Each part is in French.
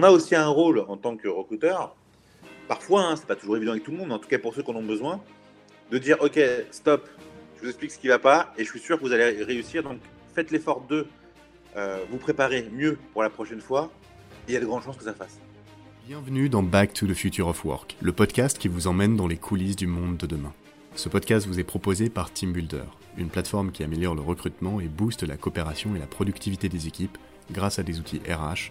On a aussi un rôle en tant que recruteur, parfois, hein, c'est pas toujours évident avec tout le monde, en tout cas pour ceux qui en ont besoin, de dire ok, stop, je vous explique ce qui ne va pas et je suis sûr que vous allez réussir. Donc faites l'effort de euh, vous préparer mieux pour la prochaine fois. Et il y a de grandes chances que ça fasse. Bienvenue dans Back to the Future of Work, le podcast qui vous emmène dans les coulisses du monde de demain. Ce podcast vous est proposé par Team Builder, une plateforme qui améliore le recrutement et booste la coopération et la productivité des équipes grâce à des outils RH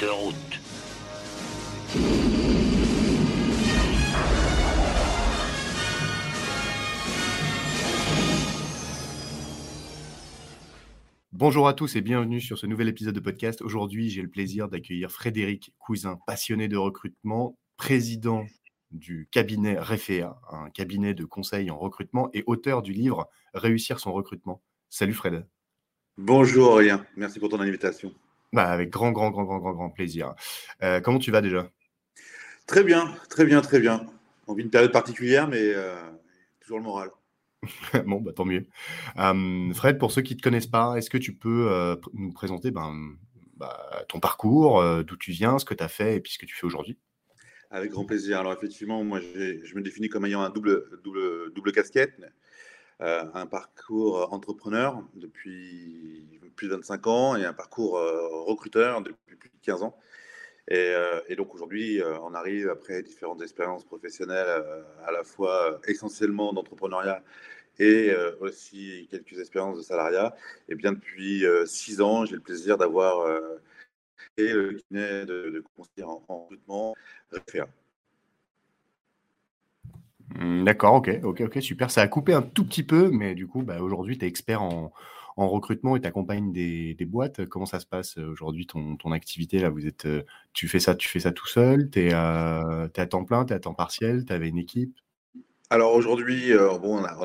de route. Bonjour à tous et bienvenue sur ce nouvel épisode de podcast. Aujourd'hui, j'ai le plaisir d'accueillir Frédéric Cousin, passionné de recrutement, président du cabinet Refea, un cabinet de conseil en recrutement et auteur du livre Réussir son recrutement. Salut Fred. Bonjour Aurélien, merci pour ton invitation. Bah, avec grand, grand, grand, grand, grand, grand plaisir. Euh, comment tu vas déjà? Très bien, très bien, très bien. On vit une période particulière, mais euh, toujours le moral. bon, bah, tant mieux. Euh, Fred, pour ceux qui ne te connaissent pas, est-ce que tu peux nous présenter ben, bah, ton parcours, d'où tu viens, ce que tu as fait et puis ce que tu fais aujourd'hui? Avec grand plaisir. Alors effectivement, moi, je me définis comme ayant un double, double, double casquette. Un parcours entrepreneur depuis plus de 25 ans et un parcours recruteur depuis plus de 15 ans. Et, donc aujourd'hui, on arrive après différentes expériences professionnelles, à la fois essentiellement d'entrepreneuriat et aussi quelques expériences de salariat. Et bien depuis six ans, j'ai le plaisir d'avoir et le cabinet de, de conseiller en, recrutement Refea. Mmh, d'accord, ok, ok, ok, super. Ça a coupé un tout petit peu, mais du coup, bah, aujourd'hui, tu es expert en, en recrutement et tu accompagnes des, boîtes. Comment ça se passe euh, aujourd'hui, ton, activité là? Vous êtes, euh, tu, fais ça, tu fais ça tout seul? Tu es, à temps plein, tu es à temps partiel, tu avais une équipe? Alors aujourd'hui, euh, bon, on a,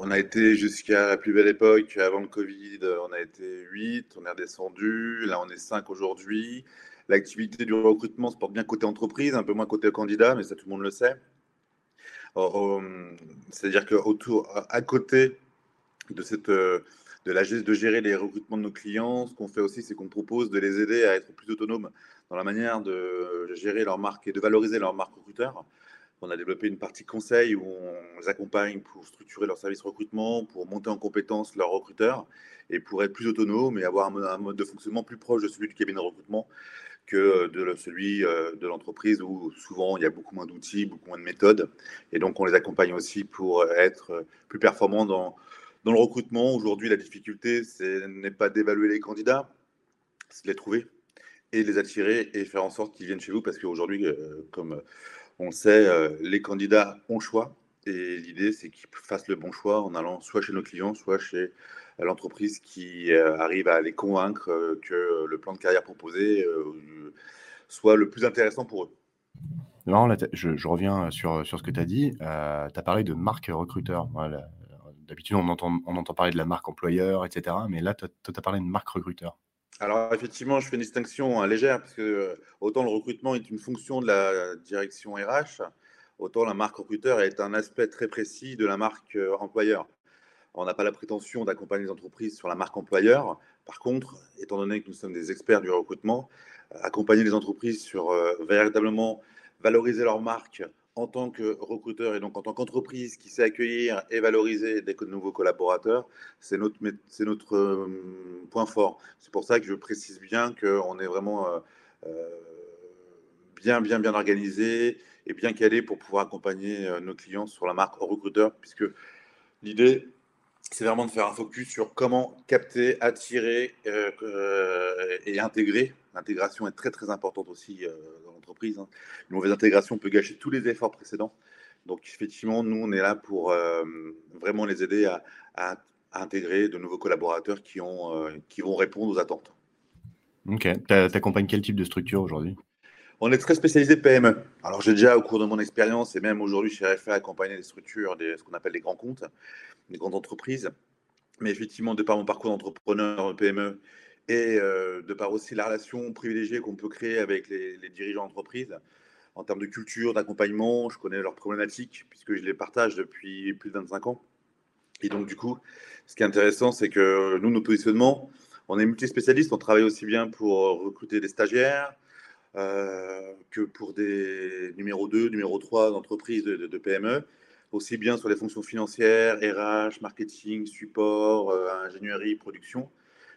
on, a, été jusqu'à la plus belle époque, avant le Covid, on a été 8, on est redescendu, là on est 5 aujourd'hui. L'activité du recrutement se porte bien côté entreprise, un peu moins côté candidat, mais ça tout le monde le sait. C'est-à-dire qu'autour, à côté de cette, de, la, de gérer les recrutements de nos clients. Ce qu'on fait aussi, c'est qu'on propose de les aider à être plus autonomes dans la manière de gérer leur marque et de valoriser leur marque recruteur. On a développé une partie conseil où on les accompagne pour structurer leur service recrutement, pour monter en compétence leurs recruteurs et pour être plus autonomes et avoir un mode de fonctionnement plus proche de celui du cabinet de recrutement que de celui euh, de l'entreprise où souvent il y a beaucoup moins d'outils, beaucoup moins de méthodes. Et donc on les accompagne aussi pour être plus performants dans, dans le recrutement, aujourd'hui, la difficulté, ce n'est pas d'évaluer les candidats, c'est de les trouver et les attirer et faire en sorte qu'ils viennent chez vous parce qu'aujourd'hui, euh, comme on le sait, euh, les candidats ont choix et l'idée, c'est qu'ils fassent le bon choix en allant soit chez nos clients, soit chez l'entreprise qui euh, arrive à les convaincre que le plan de carrière proposé soit le plus intéressant pour eux. Non, je, reviens sur, sur ce que tu as dit. tu as parlé de marque recruteur. Voilà d'habitude, on entend, on entend parler de la marque employeur, etc. Mais là, tu as, parlé de marque recruteur. Alors, effectivement, je fais une distinction hein, légère, parce que euh, autant le recrutement est une fonction de la direction RH, autant la marque recruteur est un aspect très précis de la marque euh, employeur. On n'a pas la prétention d'accompagner les entreprises sur la marque employeur. Par contre, étant donné que nous sommes des experts du recrutement, euh, accompagner les entreprises sur véritablement valoriser leur marque en tant que recruteur et donc en tant qu'entreprise qui sait accueillir et valoriser des nouveaux collaborateurs, c'est notre, euh, point fort. C'est pour ça que je précise bien qu'on est vraiment euh, euh, bien, bien, bien organisé et bien calé pour pouvoir accompagner nos clients sur la marque recruteur, puisque l'idée, c'est vraiment de faire un focus sur comment capter, attirer et intégrer. L'intégration est très, très importante aussi entreprise. Hein. Une mauvaise intégration peut gâcher tous les efforts précédents. Donc effectivement, nous, on est là pour euh, vraiment les aider à, intégrer de nouveaux collaborateurs qui, ont, euh, qui vont répondre aux attentes. Ok. Tu accompagnes quel type de structure aujourd'hui? On est très spécialisé PME. Alors j'ai déjà au cours de mon expérience et même aujourd'hui chez RFA accompagné des structures, ce qu'on appelle les grands comptes, des grandes entreprises. Mais effectivement, de par mon parcours d'entrepreneur PME et euh, de par aussi la relation privilégiée qu'on peut créer avec les, dirigeants d'entreprise, en termes de culture, d'accompagnement, je connais leurs problématiques puisque je les partage depuis plus de 25 ans. Et donc, du coup, ce qui est intéressant, c'est que nous, nos positionnements, on est multispécialistes, on travaille aussi bien pour recruter des stagiaires que pour des numéros 2, numéro 3 d'entreprises de, PME, aussi bien sur les fonctions financières, RH, marketing, support, euh, ingénierie, production.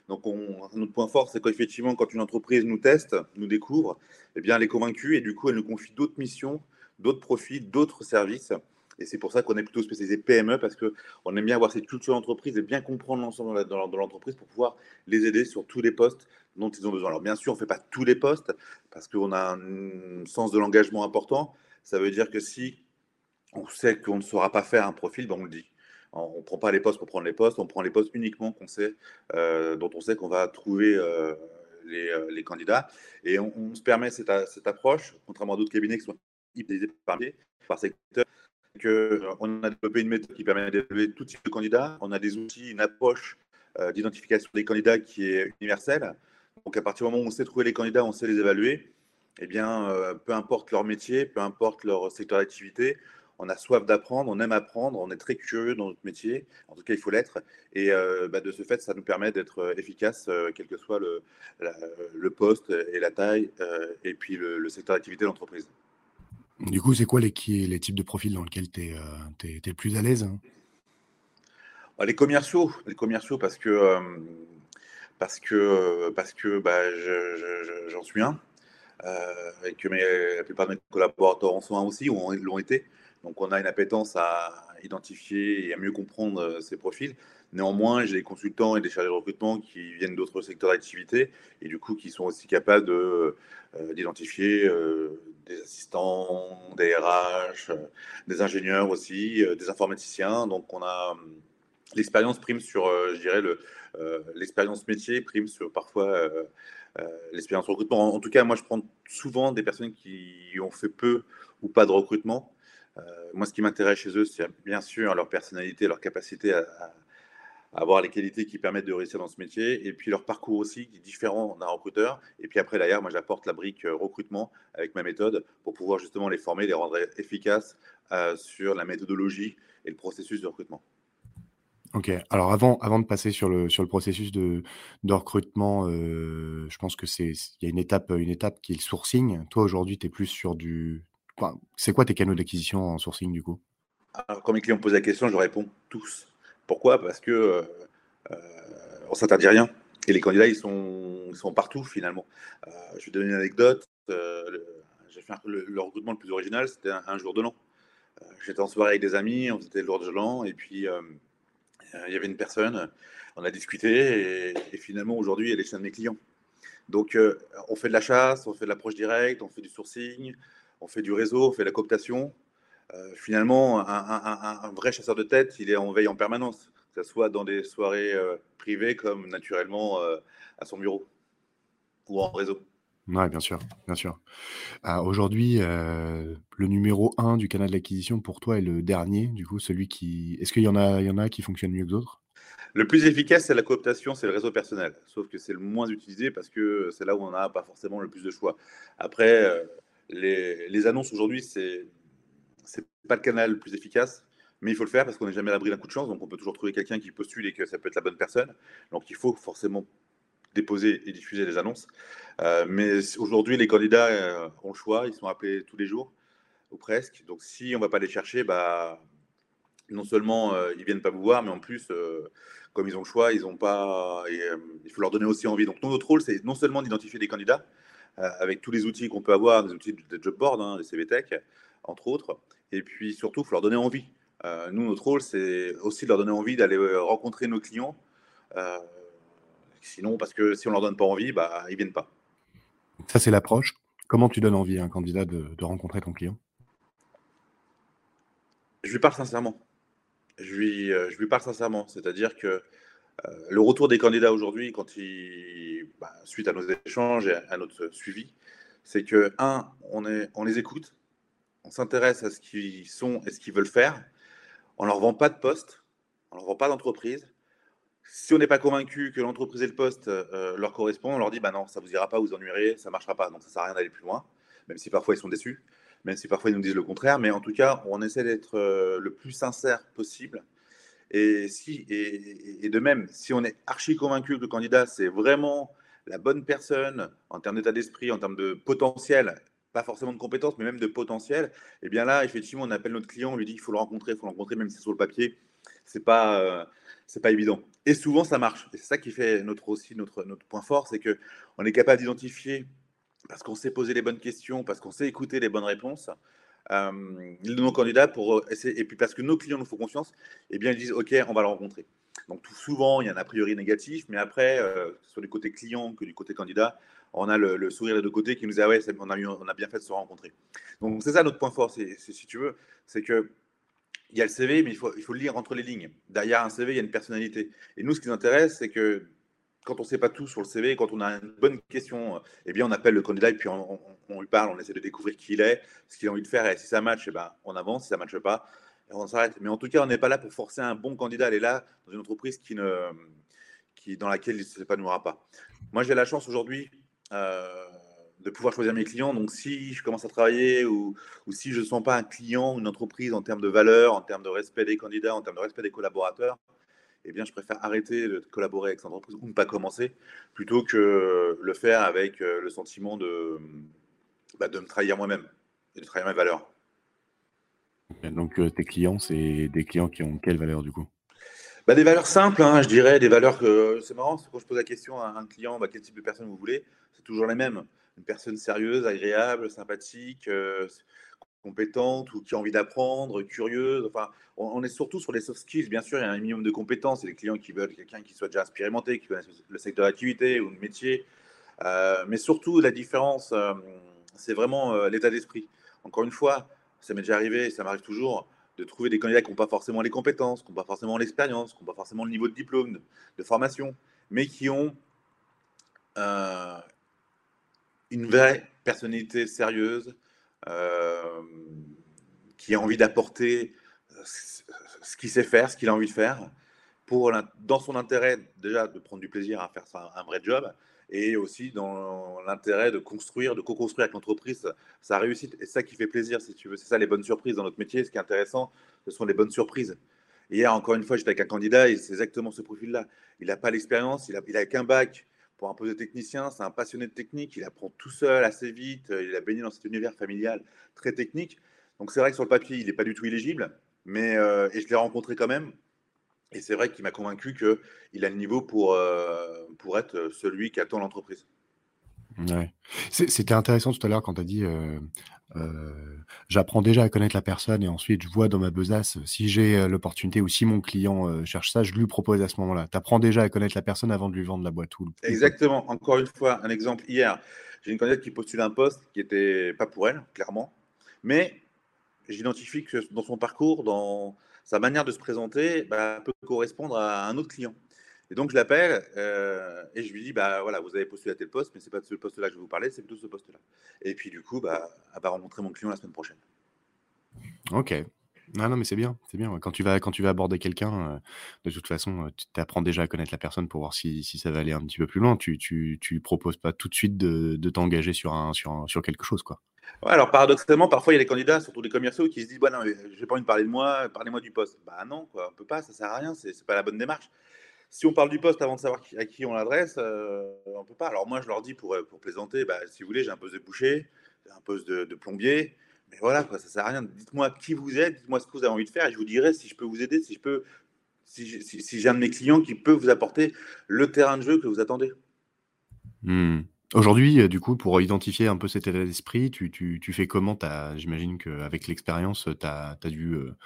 Donc, on, notre point fort, c'est qu'effectivement, quand une entreprise nous teste, nous découvre, eh bien, elle est convaincue et du coup, elle nous confie d'autres missions, d'autres profits, d'autres services. Et c'est pour ça qu'on est plutôt spécialisé PME parce qu'on aime bien avoir cette culture d'entreprise et bien comprendre l'ensemble de l'entreprise pour pouvoir les aider sur tous les postes dont ils ont besoin. Alors, bien sûr, on ne fait pas tous les postes parce qu'on a un sens de l'engagement important. Ça veut dire que si on sait qu'on ne saura pas faire un profil, ben on le dit. On ne prend pas les postes pour prendre les postes, on prend les postes uniquement euh, dont on sait qu'on va trouver euh, les, euh, les, candidats. Et on, se permet cette, approche, contrairement à d'autres cabinets qui sont par, par secteur, qu'on a développé une méthode qui permet d'évaluer tout type de candidats. On a des outils, une approche d'identification des candidats qui est universelle. Donc à partir du moment où on sait trouver les candidats, on sait les évaluer. Eh bien, peu importe leur métier, peu importe leur secteur d'activité, on a soif d'apprendre, on aime apprendre, on est très curieux dans notre métier, en tout cas il faut l'être, et euh, bah, de ce fait ça nous permet d'être euh, efficace, euh, quel que soit le, poste et la taille, et puis le, secteur d'activité de l'entreprise. Du coup, c'est quoi les, types de profils dans lesquels tu es, es, le plus à l'aise hein? Bah, Les commerciaux, les commerciaux parce que, parce que, parce que bah, j'en suis un. et que la plupart de mes collaborateurs en sont un aussi, ou l'ont été. Donc on a une appétence à identifier et à mieux comprendre euh, ces profils. Néanmoins, j'ai des consultants et des chargés de recrutement qui viennent d'autres secteurs d'activité et du coup qui sont aussi capables euh, d'identifier euh, des assistants, des RH, des ingénieurs aussi, des informaticiens. Donc on a l'expérience prime sur, je dirais, l'expérience métier prime sur parfois l'expérience recrutement. En, tout cas, moi je prends souvent des personnes qui ont fait peu ou pas de recrutement euh, moi, ce qui m'intéresse chez eux, c'est bien sûr leur personnalité, leur capacité à, avoir les qualités qui permettent de réussir dans ce métier, et puis leur parcours aussi, qui est différent d'un recruteur. Et puis après, d'ailleurs, moi, j'apporte la brique euh, recrutement avec ma méthode pour pouvoir justement les former, les rendre efficaces euh, sur la méthodologie et le processus de recrutement. Ok, alors avant, avant de passer sur le, sur le processus de, de recrutement, je pense que c'est il y a une étape, une étape qui est le sourcing. Toi, aujourd'hui, tu es plus sur du, c'est quoi tes canaux d'acquisition en sourcing du coup? Alors, Quand mes clients me posent la question, je réponds tous. Pourquoi? Parce que euh, euh on s'interdit rien. Et les candidats, ils sont, sont partout finalement. Euh, je vais donner une anecdote. Fait le, recrutement le plus original, c'était un, jour de l'an. J'étais en soirée avec des amis, on faisait le jour de l'an, et puis il y avait une personne, on a discuté, et, finalement aujourd'hui, elle est chez un de mes clients. Donc, on fait de la chasse, on fait de l'approche directe, on fait du sourcing, on fait du réseau, on fait la cooptation. Euh, finalement, un, vrai chasseur de tête, il est en veille en permanence, que ce soit dans des soirées euh, privées comme naturellement euh, à son bureau ou en réseau. Oui, bien sûr, bien sûr. Aujourd'hui, le numéro 1 du canal d'acquisition pour toi est le dernier, du coup, celui qui. Est-ce qu'il y en a, il y en a qui fonctionnent mieux que d'autres? Le plus efficace, c'est la cooptation, c'est le réseau personnel. Sauf que c'est le moins utilisé parce que c'est là où on n'a pas forcément le plus de choix. Après, les, annonces aujourd'hui, c'est n'est pas le canal le plus efficace, mais il faut le faire parce qu'on n'est jamais à l'abri d'un coup de chance, donc on peut toujours trouver quelqu'un qui postule et que ça peut être la bonne personne. Donc il faut forcément déposer et diffuser les annonces. Euh, mais aujourd'hui, les candidats euh, ont le choix, ils sont appelés tous les jours, ou presque. Donc si on ne va pas les chercher, bah, non seulement euh, ils ne viennent pas vous voir, mais en plus, comme ils ont le choix, ils ont pas, il faut leur donner aussi envie. Donc notre rôle, c'est non seulement d'identifier des candidats, euh, avec tous les outils qu'on peut avoir, des outils de job board, hein, des CVTech, entre autres. Et puis surtout, il faut leur donner envie. Euh, nous, notre rôle, c'est aussi de leur donner envie d'aller euh, rencontrer nos clients. sinon, parce que si on leur donne pas envie, bah, ils viennent pas. Ça, c'est l'approche. Comment tu donnes envie à un candidat de, rencontrer ton client? Je lui parle sincèrement. Je lui, je lui parle sincèrement. C'est-à-dire que euh, le retour des candidats aujourd'hui, quand ils, bah, suite à nos échanges et à notre suivi, c'est que, un, on, est, on les écoute, on s'intéresse à ce qu'ils sont et ce qu'ils veulent faire. On ne leur vend pas de poste, on ne leur vend pas d'entreprise. Si on n'est pas convaincu que l'entreprise et le poste euh, leur correspondent, on leur dit bah non, ça vous ira pas, vous ennuierez, ça marchera pas. Donc ça sert à rien d'aller plus loin, même si parfois ils sont déçus, même si parfois ils nous disent le contraire. Mais en tout cas, on essaie d'être euh, le plus sincère possible. Et et, de même, si on est archi convaincu que le candidat c'est vraiment la bonne personne en termes d'état d'esprit, en termes de potentiel, pas forcément de compétences, mais même de potentiel, et eh bien là, effectivement, on appelle notre client, on lui dit qu'il faut le rencontrer, il faut le rencontrer, même si c'est sur le papier, c'est pas, euh, pas évident. Et souvent, ça marche. C'est ça qui fait notre aussi notre, notre point fort, c'est que on est capable d'identifier parce qu'on sait poser les bonnes questions, parce qu'on sait écouter les bonnes réponses. Euh, nos candidats pour essayer, et puis parce que nos clients nous font confiance, et eh bien ils disent ok, on va le rencontrer. Donc tout souvent, il y a un a priori négatif, mais après, euh, soit du côté client que du côté candidat, on a le, sourire des deux côtés qui nous dit ah ouais, on a, on a bien fait de se rencontrer. Donc c'est ça notre point fort, si tu veux, c'est que il y a le CV, mais il faut, le lire entre les lignes. Derrière un CV, il y a une personnalité. Et nous, ce qui nous intéresse, c'est que quand on ne sait pas tout sur le CV, quand on a une bonne question, eh bien, on appelle le candidat et puis on, lui parle, on essaie de découvrir qui il est, ce qu'il a envie de faire. Et si ça match, eh ben, on avance. Si ça ne matche pas, on s'arrête. Mais en tout cas, on n'est pas là pour forcer un bon candidat à aller là dans une entreprise qui ne, qui, dans laquelle il ne s'épanouira pas. Moi, j'ai la chance aujourd'hui de pouvoir choisir mes clients. Donc, si je commence à travailler ou, ou si je ne sens pas un client, une entreprise en termes de valeur, en termes de respect des candidats, en termes de respect des collaborateurs, eh bien, je préfère arrêter de collaborer avec cette entreprise ou ne pas commencer plutôt que le faire avec euh, le sentiment de, bah, de me trahir moi-même et de trahir mes valeurs. Donc, euh, tes clients, c'est des clients qui ont quelle valeur du coup? Bah, Des valeurs simples, hein, je dirais, des valeurs que c'est marrant, quand je pose la question à un client, bah, quel type de personne vous voulez, c'est toujours les mêmes. Une personne sérieuse, agréable, sympathique, euh, compétente ou qui a envie d'apprendre, curieuse. Enfin, on, est surtout sur les soft skills. Bien sûr, il y a un minimum de compétences. A des clients qui veulent quelqu'un qui soit déjà expérimenté, qui connaisse le secteur d'activité ou le métier. Euh, mais surtout, la différence, c'est vraiment l'état d'esprit. Encore une fois, ça m'est déjà arrivé, ça m'arrive toujours, de trouver des candidats qui n'ont pas forcément les compétences, qui n'ont pas forcément l'expérience, qui n'ont pas forcément le niveau de diplôme, de, formation, mais qui ont euh, une vraie personnalité sérieuse, euh, qui a envie d'apporter ce qu'il sait faire, ce qu'il a envie de faire, pour, dans son intérêt déjà de prendre du plaisir à faire un vrai job, et aussi dans l'intérêt de construire, de co-construire avec l'entreprise sa réussite. Et ça qui fait plaisir, si tu veux. C'est ça les bonnes surprises dans notre métier. Ce qui est intéressant, ce sont les bonnes surprises. Hier, encore une fois, j'étais avec un candidat et c'est exactement ce profil-là. Il n'a pas l'expérience, il n'a a qu'un bac pour un poste de technicien, c'est un passionné de technique, il apprend tout seul assez vite, il a baigné dans cet univers familial très technique. Donc c'est vrai que sur le papier, il n'est pas du tout illégible, mais euh, et je l'ai rencontré quand même. Et c'est vrai qu'il m'a convaincu qu'il a le niveau pour, euh, pour être celui qui attend l'entreprise. Ouais. C'était intéressant tout à l'heure quand tu as dit euh, euh, j'apprends déjà à connaître la personne et ensuite je vois dans ma besace si j'ai l'opportunité ou si mon client cherche ça, je lui propose à ce moment-là. Tu apprends déjà à connaître la personne avant de lui vendre la boîte ou Exactement. Encore une fois, un exemple hier. J'ai une candidate qui postule un poste qui n'était pas pour elle, clairement. Mais j'identifie que dans son parcours, dans, sa manière de se présenter bah, peut correspondre à un autre client. Et donc, je l'appelle euh, et je lui dis bah, voilà, vous avez postulé à tel poste, mais ce n'est pas de ce poste-là que je vais vous parler, c'est plutôt ce poste-là. Et puis, du coup, bah, elle va rencontrer mon client la semaine prochaine. Ok. Non, non, mais c'est bien, c'est bien. Quand tu vas, quand tu vas aborder quelqu'un, euh, de toute façon, euh, tu apprends déjà à connaître la personne pour voir si, si, ça va aller un petit peu plus loin. Tu, tu, tu proposes pas tout de suite de, de t'engager sur, un, sur, sur quelque chose, quoi alors paradoxalement, parfois il y a des candidats, surtout des commerciaux, qui se disent bah non, j'ai pas envie de parler de moi, parlez-moi du poste. Bah non, quoi, on peut pas, ça sert à rien, c'est pas la bonne démarche. Si on parle du poste avant de savoir à qui on l'adresse, euh, on peut pas. Alors moi, je leur dis pour, pour plaisanter, bah, si vous voulez, j'ai un poste de boucher, un poste de, plombier, mais voilà, quoi, ça sert à rien. Dites-moi qui vous êtes, dites-moi ce que vous avez envie de faire, et je vous dirai si je peux vous aider, si je peux, si, j'ai un de mes clients qui peut vous apporter le terrain de jeu que vous attendez. Hmm. Aujourd'hui, euh, du coup, pour identifier un peu cet état d'esprit, tu fais comment? j'imagine qu'avec l'expérience, tu as dû, euh,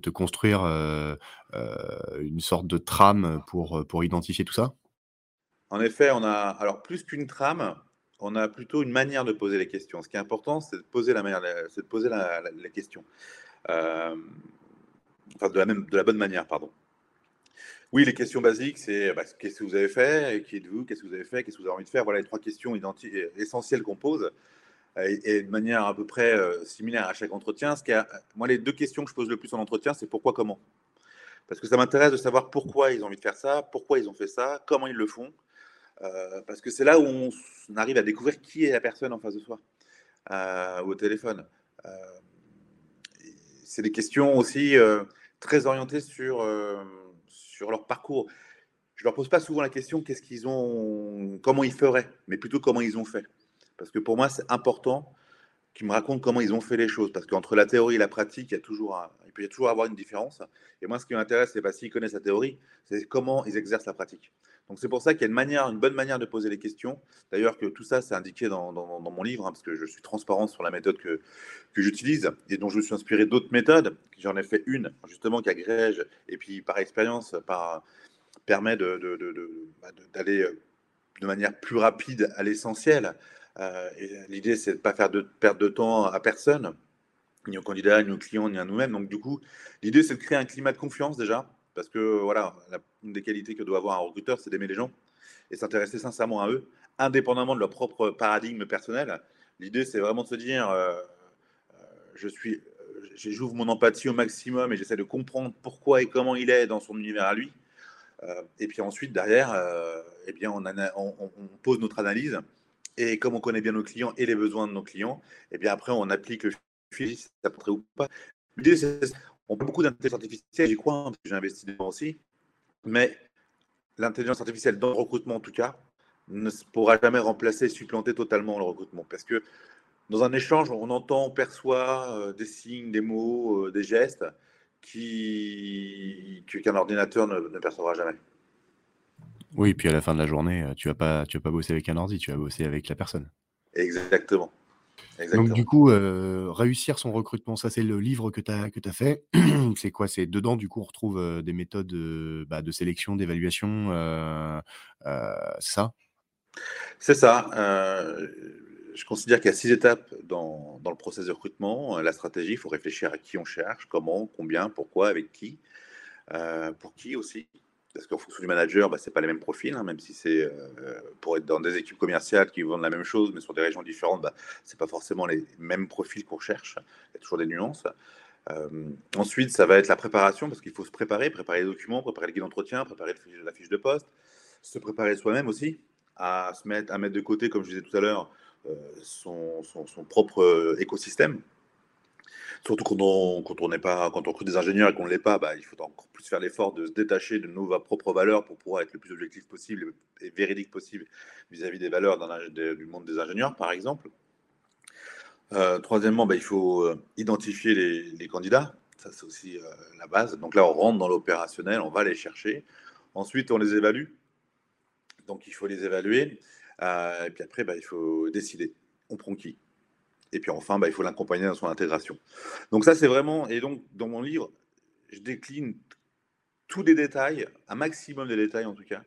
te construire, euh, une sorte de trame, pour, identifier tout ça? En effet, on a alors plus qu'une trame, on a plutôt une manière de poser les questions. Ce qui est important, c'est de poser la manière c'est de poser questions. enfin de la bonne manière, pardon. Oui, les questions basiques, c'est bah, qu'est-ce que vous avez fait, qui êtes-vous, qu'est-ce que vous avez fait, qu'est-ce que vous avez envie de faire. Voilà les trois questions essentielles qu'on pose. et, de manière à peu près similaire à chaque entretien. Moi, les deux questions que je pose le plus en entretien, c'est pourquoi, comment? Parce que ça m'intéresse de savoir pourquoi ils ont envie de faire ça, pourquoi ils ont fait ça, comment ils le font. parce que c'est là où on, arrive à découvrir qui est la personne en face de soi ou au téléphone. c'est des questions aussi très orientées sur, sur leur parcours je leur pose pas souvent la question qu'est-ce qu'ils ont, comment ils feraient, mais plutôt comment ils ont fait. Parce que pour moi, c'est important qu'ils me racontent comment ils ont fait les choses. Parce qu'entre la théorie et la pratique, il, y a toujours il peut y toujours avoir une différence. Et moi, ce qui m'intéresse, c'est pas s'ils connaissent la théorie, c'est comment ils exercent la pratique. Donc c'est pour ça qu'il y a une manière, une bonne manière de poser les questions. D'ailleurs, que tout ça, c'est indiqué dans, mon livre, hein, parce que je suis transparent sur la méthode que, j'utilise et dont je me suis inspiré d'autres méthodes. J'en ai fait une, justement, qui agrège, et puis par expérience, par permet d'aller de, de, euh, de, manière plus rapide à l'essentiel. Euh, l'idée, c'est de ne pas faire de perte de temps à personne, ni aux candidats, ni aux clients, ni à nous-mêmes. Donc, du coup, l'idée, c'est de créer un climat de confiance déjà, parce que voilà, une des qualités que doit avoir un recruteur, c'est d'aimer les gens et s'intéresser sincèrement à eux, indépendamment de leur propre paradigme personnel. L'idée, c'est vraiment de se dire, euh, suis, j'ouvre mon empathie au maximum et j'essaie de comprendre pourquoi et comment il est dans son univers à lui. Euh, et puis ensuite, derrière, euh, eh bien, on, pose notre analyse. Et comme on connaît bien nos clients et les besoins de nos clients, eh bien après, on applique le fil, ça pourrait ou pas. L'idée, c'est on peut beaucoup d'intelligence artificielle, j'y crois, hein, parce que j'ai investi dedans aussi. Mais l'intelligence artificielle, dans le recrutement en tout cas, ne pourra jamais remplacer, supplanter totalement le recrutement. Parce que dans un échange, on entend, on perçoit euh, des signes, des mots, des gestes qui qu'un ordinateur ne, percevra jamais. Oui, puis à la fin de la journée, euh, tu vas pas, tu vas pas bosser avec un ordi, tu vas bosser avec la personne. Exactement. Donc du coup, euh, réussir son recrutement, ça c'est le livre que tu as, que as fait. c'est quoi? C'est dedans, du coup, on retrouve euh, des méthodes bah, de sélection, d'évaluation, c'est ça? C'est ça je considère qu'il y a six étapes dans, le processus de recrutement. La stratégie, il faut réfléchir à qui on cherche, comment, combien, pourquoi, avec qui, pour qui aussi. Parce qu'en fonction du manager, bah, ce n'est pas les mêmes profils, hein, même si c'est euh, pour être dans des équipes commerciales qui vendent la même chose, mais sur des régions différentes, bah, ce n'est pas forcément les mêmes profils qu'on cherche. Il y a toujours des nuances. Euh, ensuite, ça va être la préparation, parce qu'il faut se préparer, préparer les documents, préparer le guide d'entretien, préparer la fiche de poste, se préparer soi-même aussi, à se mettre, à mettre de côté, comme je disais tout à l'heure, euh, son, propre écosystème. Surtout quand on quand n'est pas quand on recrute des ingénieurs et qu'on ne l'est pas, bah, il faut encore plus faire l'effort de se détacher de nos propres valeurs pour pouvoir être le plus objectif possible et véridique possible vis-à-vis des valeurs du monde des ingénieurs, par exemple. Euh, troisièmement, bah, il faut identifier les, candidats. Ça, c'est aussi la base. Donc là, on rentre dans l'opérationnel, on va les chercher. Ensuite, on les évalue. Donc, il faut les évaluer. Euh, et puis après, bah, il faut décider. On prend qui? Et puis enfin, bah, il faut l'accompagner dans son intégration. Donc ça, c'est vraiment... Et donc, dans mon livre, je décline tous les détails, un maximum de détails en tout cas,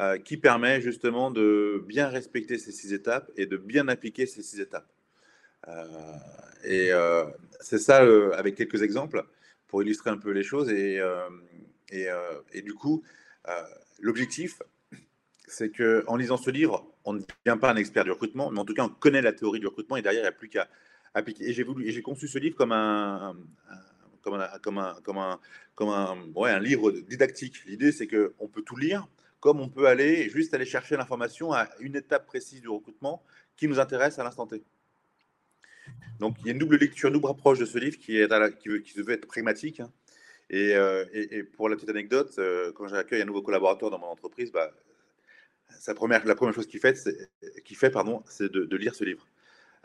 euh, qui permet justement de bien respecter ces six étapes et de bien appliquer ces six étapes. Euh, et c'est ça avec quelques exemples pour illustrer un peu les choses. Et, et du coup, l'objectif, c'est qu'en lisant ce livre, on ne devient pas un expert du recrutement, mais en tout cas, on connaît la théorie du recrutement et derrière, il n'y a plus qu'à appliquer. Et j'ai conçu ce livre comme un, comme un, comme un, comme un, ouais, un livre didactique. L'idée, c'est qu'on peut tout lire, comme on peut aller juste aller chercher l'information à une étape précise du recrutement qui nous intéresse à l'instant T. Donc, il y a une double lecture, une double approche de ce livre qui, est veut être pragmatique. Hein. Euh, et, et, pour la petite anecdote, euh, quand j'accueille un nouveau collaborateur dans mon entreprise, bah, première, la première chose qu'il fait, c'est, fait pardon, c'est de, lire ce livre.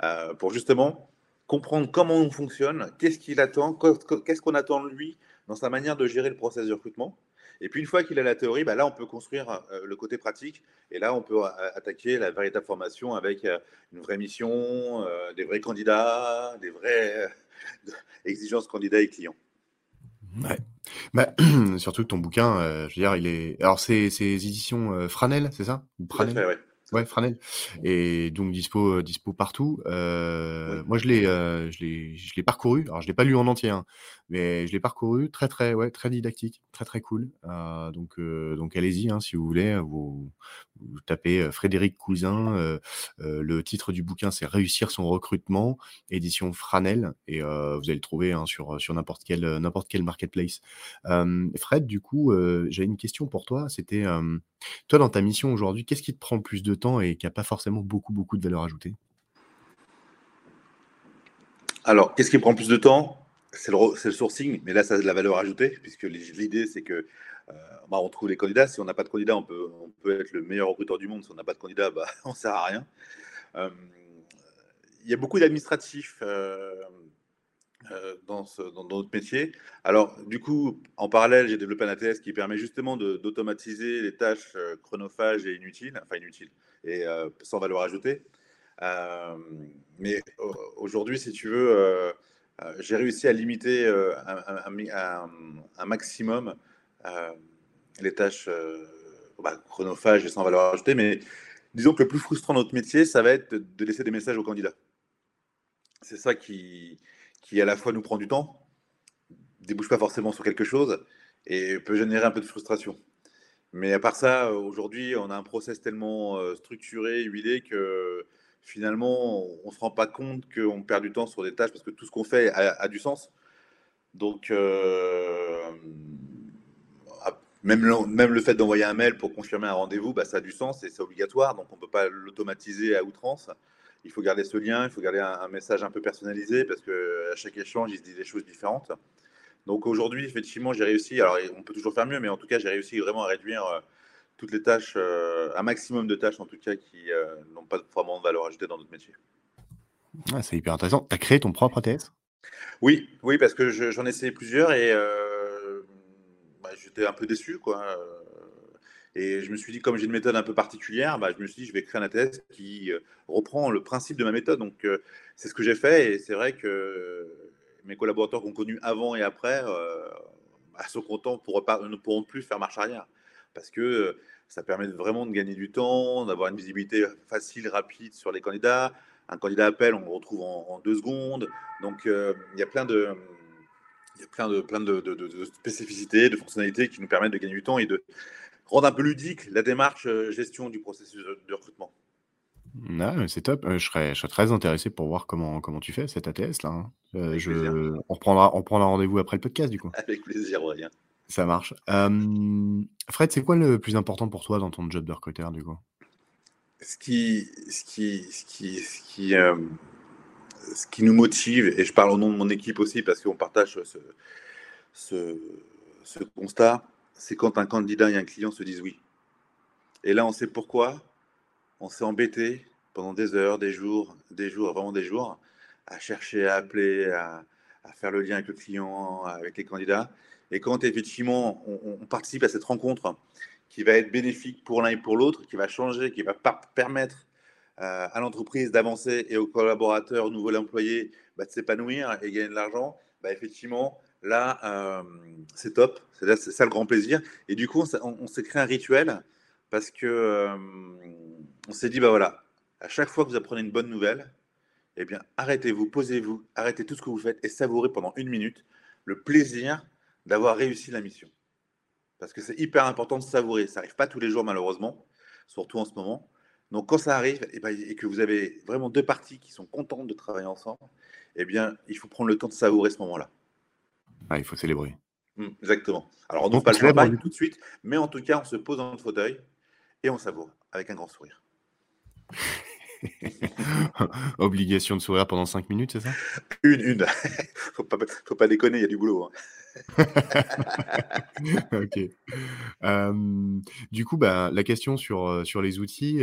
Euh, pour justement comprendre comment on fonctionne, qu'est-ce qu'il attend, qu'est-ce qu'on attend de lui dans sa manière de gérer le processus de recrutement. Et puis une fois qu'il a la théorie, bah là on peut construire euh, le côté pratique et là on peut euh, attaquer la véritable formation avec une vraie mission, des vrais candidats, des vraies exigences candidats et clients. Ouais. Bah, surtout que ton bouquin, euh, je veux dire, il est. Alors, c'est c'est éditions euh, Franel, c'est ça? Tout à fait, ouais. Ouais, Franel. Et donc dispo, dispo partout. Moi, je l'ai, je l'ai, je l'ai parcouru. Alors, je l'ai pas lu en entier, hein, mais je l'ai parcouru. Très, très, ouais, très didactique, très, très cool. donc, donc, allez-y, hein, si vous voulez. Vous, vous tapez Frédéric Cousin. le titre du bouquin, c'est Réussir son recrutement, édition Franel, et vous allez le trouver hein, sur sur n'importe quel n'importe quel marketplace. Fred, du coup, j'ai une question pour toi. C'était toi dans ta mission aujourd'hui, qu'est-ce qui te prend plus de temps et qui a pas forcément beaucoup beaucoup de valeur ajoutée? Alors, qu'est-ce qui prend plus de temps? C'est le, sourcing, mais là, ça a de la valeur ajoutée, puisque l'idée, c'est que euh, bah, on trouve les candidats. Si on n'a pas de candidats, on peut, on peut être le meilleur recruteur du monde. Si on n'a pas de candidats, bah, on ne sert à rien. Euh, il y a beaucoup d'administratifs euh, dans, dans, notre métier. Alors, du coup, en parallèle, j'ai développé un ATS qui permet justement d'automatiser les tâches chronophages et inutiles, enfin inutiles, et sans valeur ajoutée. mais aujourd'hui, si tu veux, j'ai réussi à limiter un, maximum euh, les tâches euh, bah, chronophages et sans valeur ajoutée, mais disons que le plus frustrant de notre métier, ça va être de laisser des messages aux candidats. C'est ça qui, qui, à la fois nous prend du temps, débouche pas forcément sur quelque chose et peut générer un peu de frustration. Mais à part ça, aujourd'hui, on a un process tellement euh, structuré, huilé que finalement, on ne se rend pas compte qu'on perd du temps sur des tâches parce que tout ce qu'on fait a, du sens. Donc, même le, même le fait d'envoyer un mail pour confirmer un rendez-vous, bah, ça a du sens et c'est obligatoire, donc on ne peut pas l'automatiser à outrance. Il faut garder ce lien, il faut garder un, message un peu personnalisé parce qu'à chaque échange, il se dit des choses différentes. Donc aujourd'hui, effectivement, j'ai réussi, alors on peut toujours faire mieux, mais en tout cas, j'ai réussi vraiment à réduire euh, toutes les tâches, euh, un maximum de tâches en tout cas qui euh, n'ont pas vraiment de valeur ajoutée dans notre métier. c'est hyper intéressant. Tu as créé ton propre ATS Oui, oui, parce que j'en ai essayé plusieurs et bah, j'étais un peu déçu, quoi. Et je me suis dit, comme j'ai une méthode un peu particulière, bah, je me suis dit, je vais créer un ATS qui euh, reprend le principe de ma méthode. Donc, euh, c'est ce que j'ai fait. Et c'est vrai que mes collaborateurs qu'on connu avant et après euh, bah, sont contents pour, ne pourront plus faire marche arrière. Parce que ça permet vraiment de gagner du temps, d'avoir une visibilité facile, rapide sur les candidats. Un candidat appelle, on le retrouve en, en deux secondes. Donc, il y a plein de il y a plein de, plein de, spécificités, de fonctionnalités qui nous permettent de gagner du temps et de rendre un peu ludique la démarche euh, gestion du processus de, recrutement. Ah, c'est top. Euh, je, serais, je serais très intéressé pour voir comment, comment tu fais cet ATS là. Hein. Euh, je, on reprendra, on prendra rendez-vous après le podcast du coup. Avec plaisir, Aurélien. Ça marche. Fred, c'est quoi le plus important pour toi dans ton job de recruteur du coup? Ce qui, ce qui, ce qui, ce qui ce qui nous motive, et je parle au nom de mon équipe aussi parce qu'on partage ce, ce, constat, c'est quand un candidat et un client se disent oui. Et là, on sait pourquoi. On s'est embêté pendant des heures, des jours, des jours, vraiment des jours, à chercher, à appeler, à, faire le lien avec le client, avec les candidats. Et quand effectivement on, participe à cette rencontre qui va être bénéfique pour l'un et pour l'autre, qui va changer, qui va permettre euh, à l'entreprise d'avancer et aux collaborateurs, aux nouveaux employés bah, de s'épanouir et gagner de l'argent, bah, effectivement, là, euh, c'est top. C'est ça le grand plaisir. Et du coup, on, s'est créé un rituel parce que euh, on s'est dit, bah voilà, à chaque fois que vous apprenez une bonne nouvelle, eh bien, arrêtez-vous, posez-vous, arrêtez tout ce que vous faites et savourez pendant une minute le plaisir d'avoir réussi la mission. Parce que c'est hyper important de savourer. Ça n'arrive pas tous les jours, malheureusement, surtout en ce moment. Donc quand ça arrive et, ben, et, que vous avez vraiment deux parties qui sont contentes de travailler ensemble, eh bien, il faut prendre le temps de savourer ce moment-là. Ah, il faut célébrer. Mmh, exactement. Alors on ne pas le champagne tout de suite, mais en tout cas, on se pose dans le fauteuil et on savoure avec un grand sourire. Obligation de sourire pendant 5 minutes, c'est ça? Une, une. faut, pas, faut pas déconner, il y a du boulot. Hein. ok. du coup, bah, la question sur, sur les outils,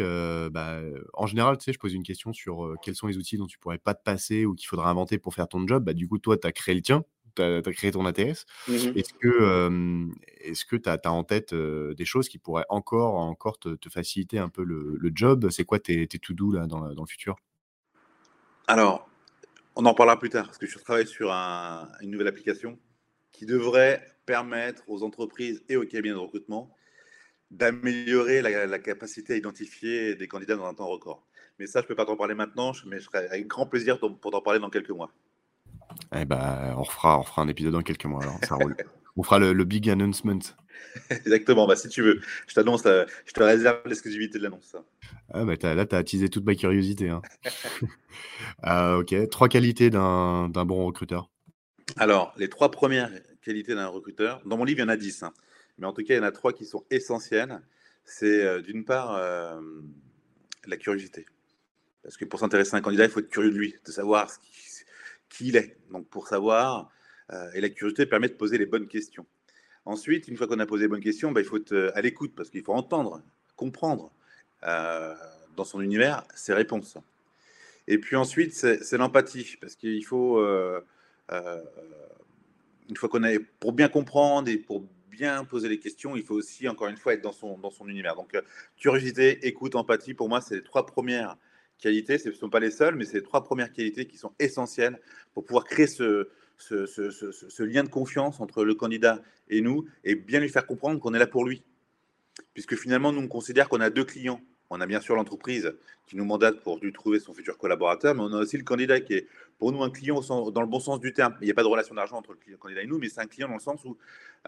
bah, en général, tu sais, je pose une question sur quels sont les outils dont tu pourrais pas te passer ou qu'il faudrait inventer pour faire ton job. Bah, du coup, toi, tu as créé le tien, tu as, créé ton ATS. Mmh est-ce que est-ce que tu as, en tête des choses qui pourraient encore, encore te, faciliter un peu le, job? C'est quoi tes, tes to-do là, dans, dans le futur? Alors, on en parlera plus tard parce que je travaille sur une nouvelle application qui devrait permettre aux entreprises et aux cabinets de recrutement d'améliorer la, capacité à identifier des candidats dans un temps record. Mais ça, je ne peux pas t'en parler maintenant, mais je serai avec grand plaisir pour t'en parler dans quelques mois. Eh ben, on refera, on fera un épisode dans quelques mois. on fera le, big announcement. Exactement, bah, si tu veux. Je t'annonce, je te réserve l'exclusivité de l'annonce. Ah, bah, là, tu as attisé toute ma curiosité. Hein. Euh, ok, trois qualités d'un bon recruteur. Alors, les trois premières qualités d'un recruteur, dans mon livre, il y en a dix. Hein. Mais en tout cas, il y en a trois qui sont essentielles. C'est euh, d'une part euh, la curiosité. Parce que pour s'intéresser à un candidat, il faut être curieux de lui, de savoir qui, il est. Donc pour savoir, euh, et la curiosité permet de poser les bonnes questions. Ensuite, une fois qu'on a posé les bonnes questions, bah, il faut être à l'écoute, parce qu'il faut entendre, comprendre dans son univers ses réponses. Et puis ensuite, c'est l'empathie, parce qu'il faut, une fois qu'on a, pour bien comprendre et pour bien poser les questions, il faut aussi, encore une fois, être dans son, dans son univers. Donc, euh, curiosité, écoute, empathie, pour moi, c'est les trois premières qualités. Ce ne sont pas les seules, mais c'est les trois premières qualités qui sont essentielles pour pouvoir créer ce, lien de confiance entre le candidat et nous et bien lui faire comprendre qu'on est là pour lui. Puisque finalement, nous, on considère qu'on a deux clients. On a bien sûr l'entreprise qui nous mandate pour lui trouver son futur collaborateur, mais on a aussi le candidat qui est pour nous un client dans le bon sens du terme. Il n'y a pas de relation d'argent entre le candidat et nous, mais c'est un client dans le sens où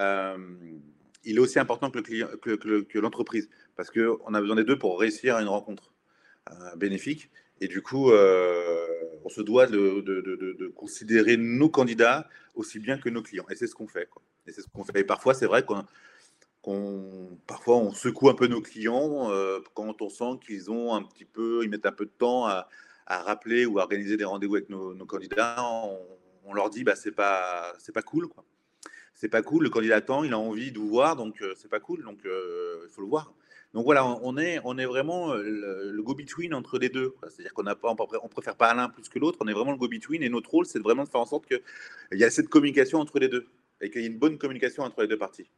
euh, il est aussi important que, le que, l'entreprise, parce qu'on a besoin des deux pour réussir à une rencontre bénéfique. Et du coup, euh, on se doit de, considérer nos candidats aussi bien que nos clients. Et c'est ce qu'on fait. Et c'est ce qu'on fait. Et parfois, c'est vrai qu'on parfois on secoue un peu nos clients euh, quand on sent qu'ils ont un petit peu, ils mettent un peu de temps à, rappeler ou à organiser des rendez-vous avec nos, candidats. On, leur dit bah c'est pas c'est pas cool. C'est pas cool. Le candidat attend, il a envie de vous voir, donc euh, c'est pas cool. Donc euh, il faut le voir. Donc voilà, on est on est vraiment le, go-between entre les deux. C'est-à-dire qu'on n'a pas on préfère pas l'un plus que l'autre. On est vraiment le go-between et notre rôle c'est vraiment de faire en sorte qu'il y a cette communication entre les deux et qu'il y ait une bonne communication entre les deux parties.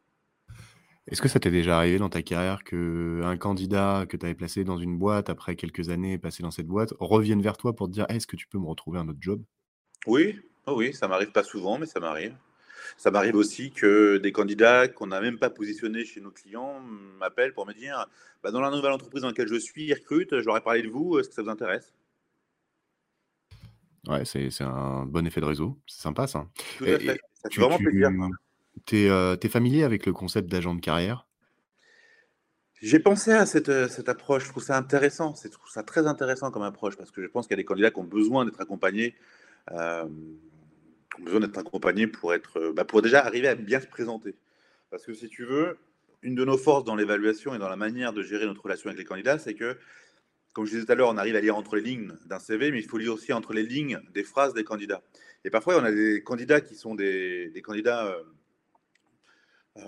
Est-ce que ça t'est déjà arrivé dans ta carrière qu'un candidat que tu avais placé dans une boîte, après quelques années passé dans cette boîte, revienne vers toi pour te dire «Est-ce que tu peux me retrouver un autre job?» Oui, oh oui, ça m'arrive pas souvent, mais ça m'arrive. Ça m'arrive aussi que des candidats qu'on n'a même pas positionnés chez nos clients m'appellent pour me dire «Bah, dans la nouvelle entreprise dans laquelle je suis, ils recrutent, je leur ai parlé de vous, est-ce que ça vous intéresse? Ouais, c'est un bon effet de réseau. C'est sympa ça. Tout à fait. Ça fait vraiment plaisir. Tu es, euh, familier avec le concept d'agent de carrière? J'ai pensé à cette, euh, cette approche, je trouve ça intéressant, je trouve ça très intéressant comme approche parce que je pense qu'il y a des candidats qui ont besoin d'être accompagnés, euh, ont besoin d'être accompagnés pour être, bah, pour déjà arriver à bien se présenter. Parce que si tu veux, une de nos forces dans l'évaluation et dans la manière de gérer notre relation avec les candidats, c'est que, comme je disais tout à l'heure, on arrive à lire entre les lignes d'un CV, mais il faut lire aussi entre les lignes des phrases des candidats. Et parfois, on a des candidats qui sont des, candidats euh,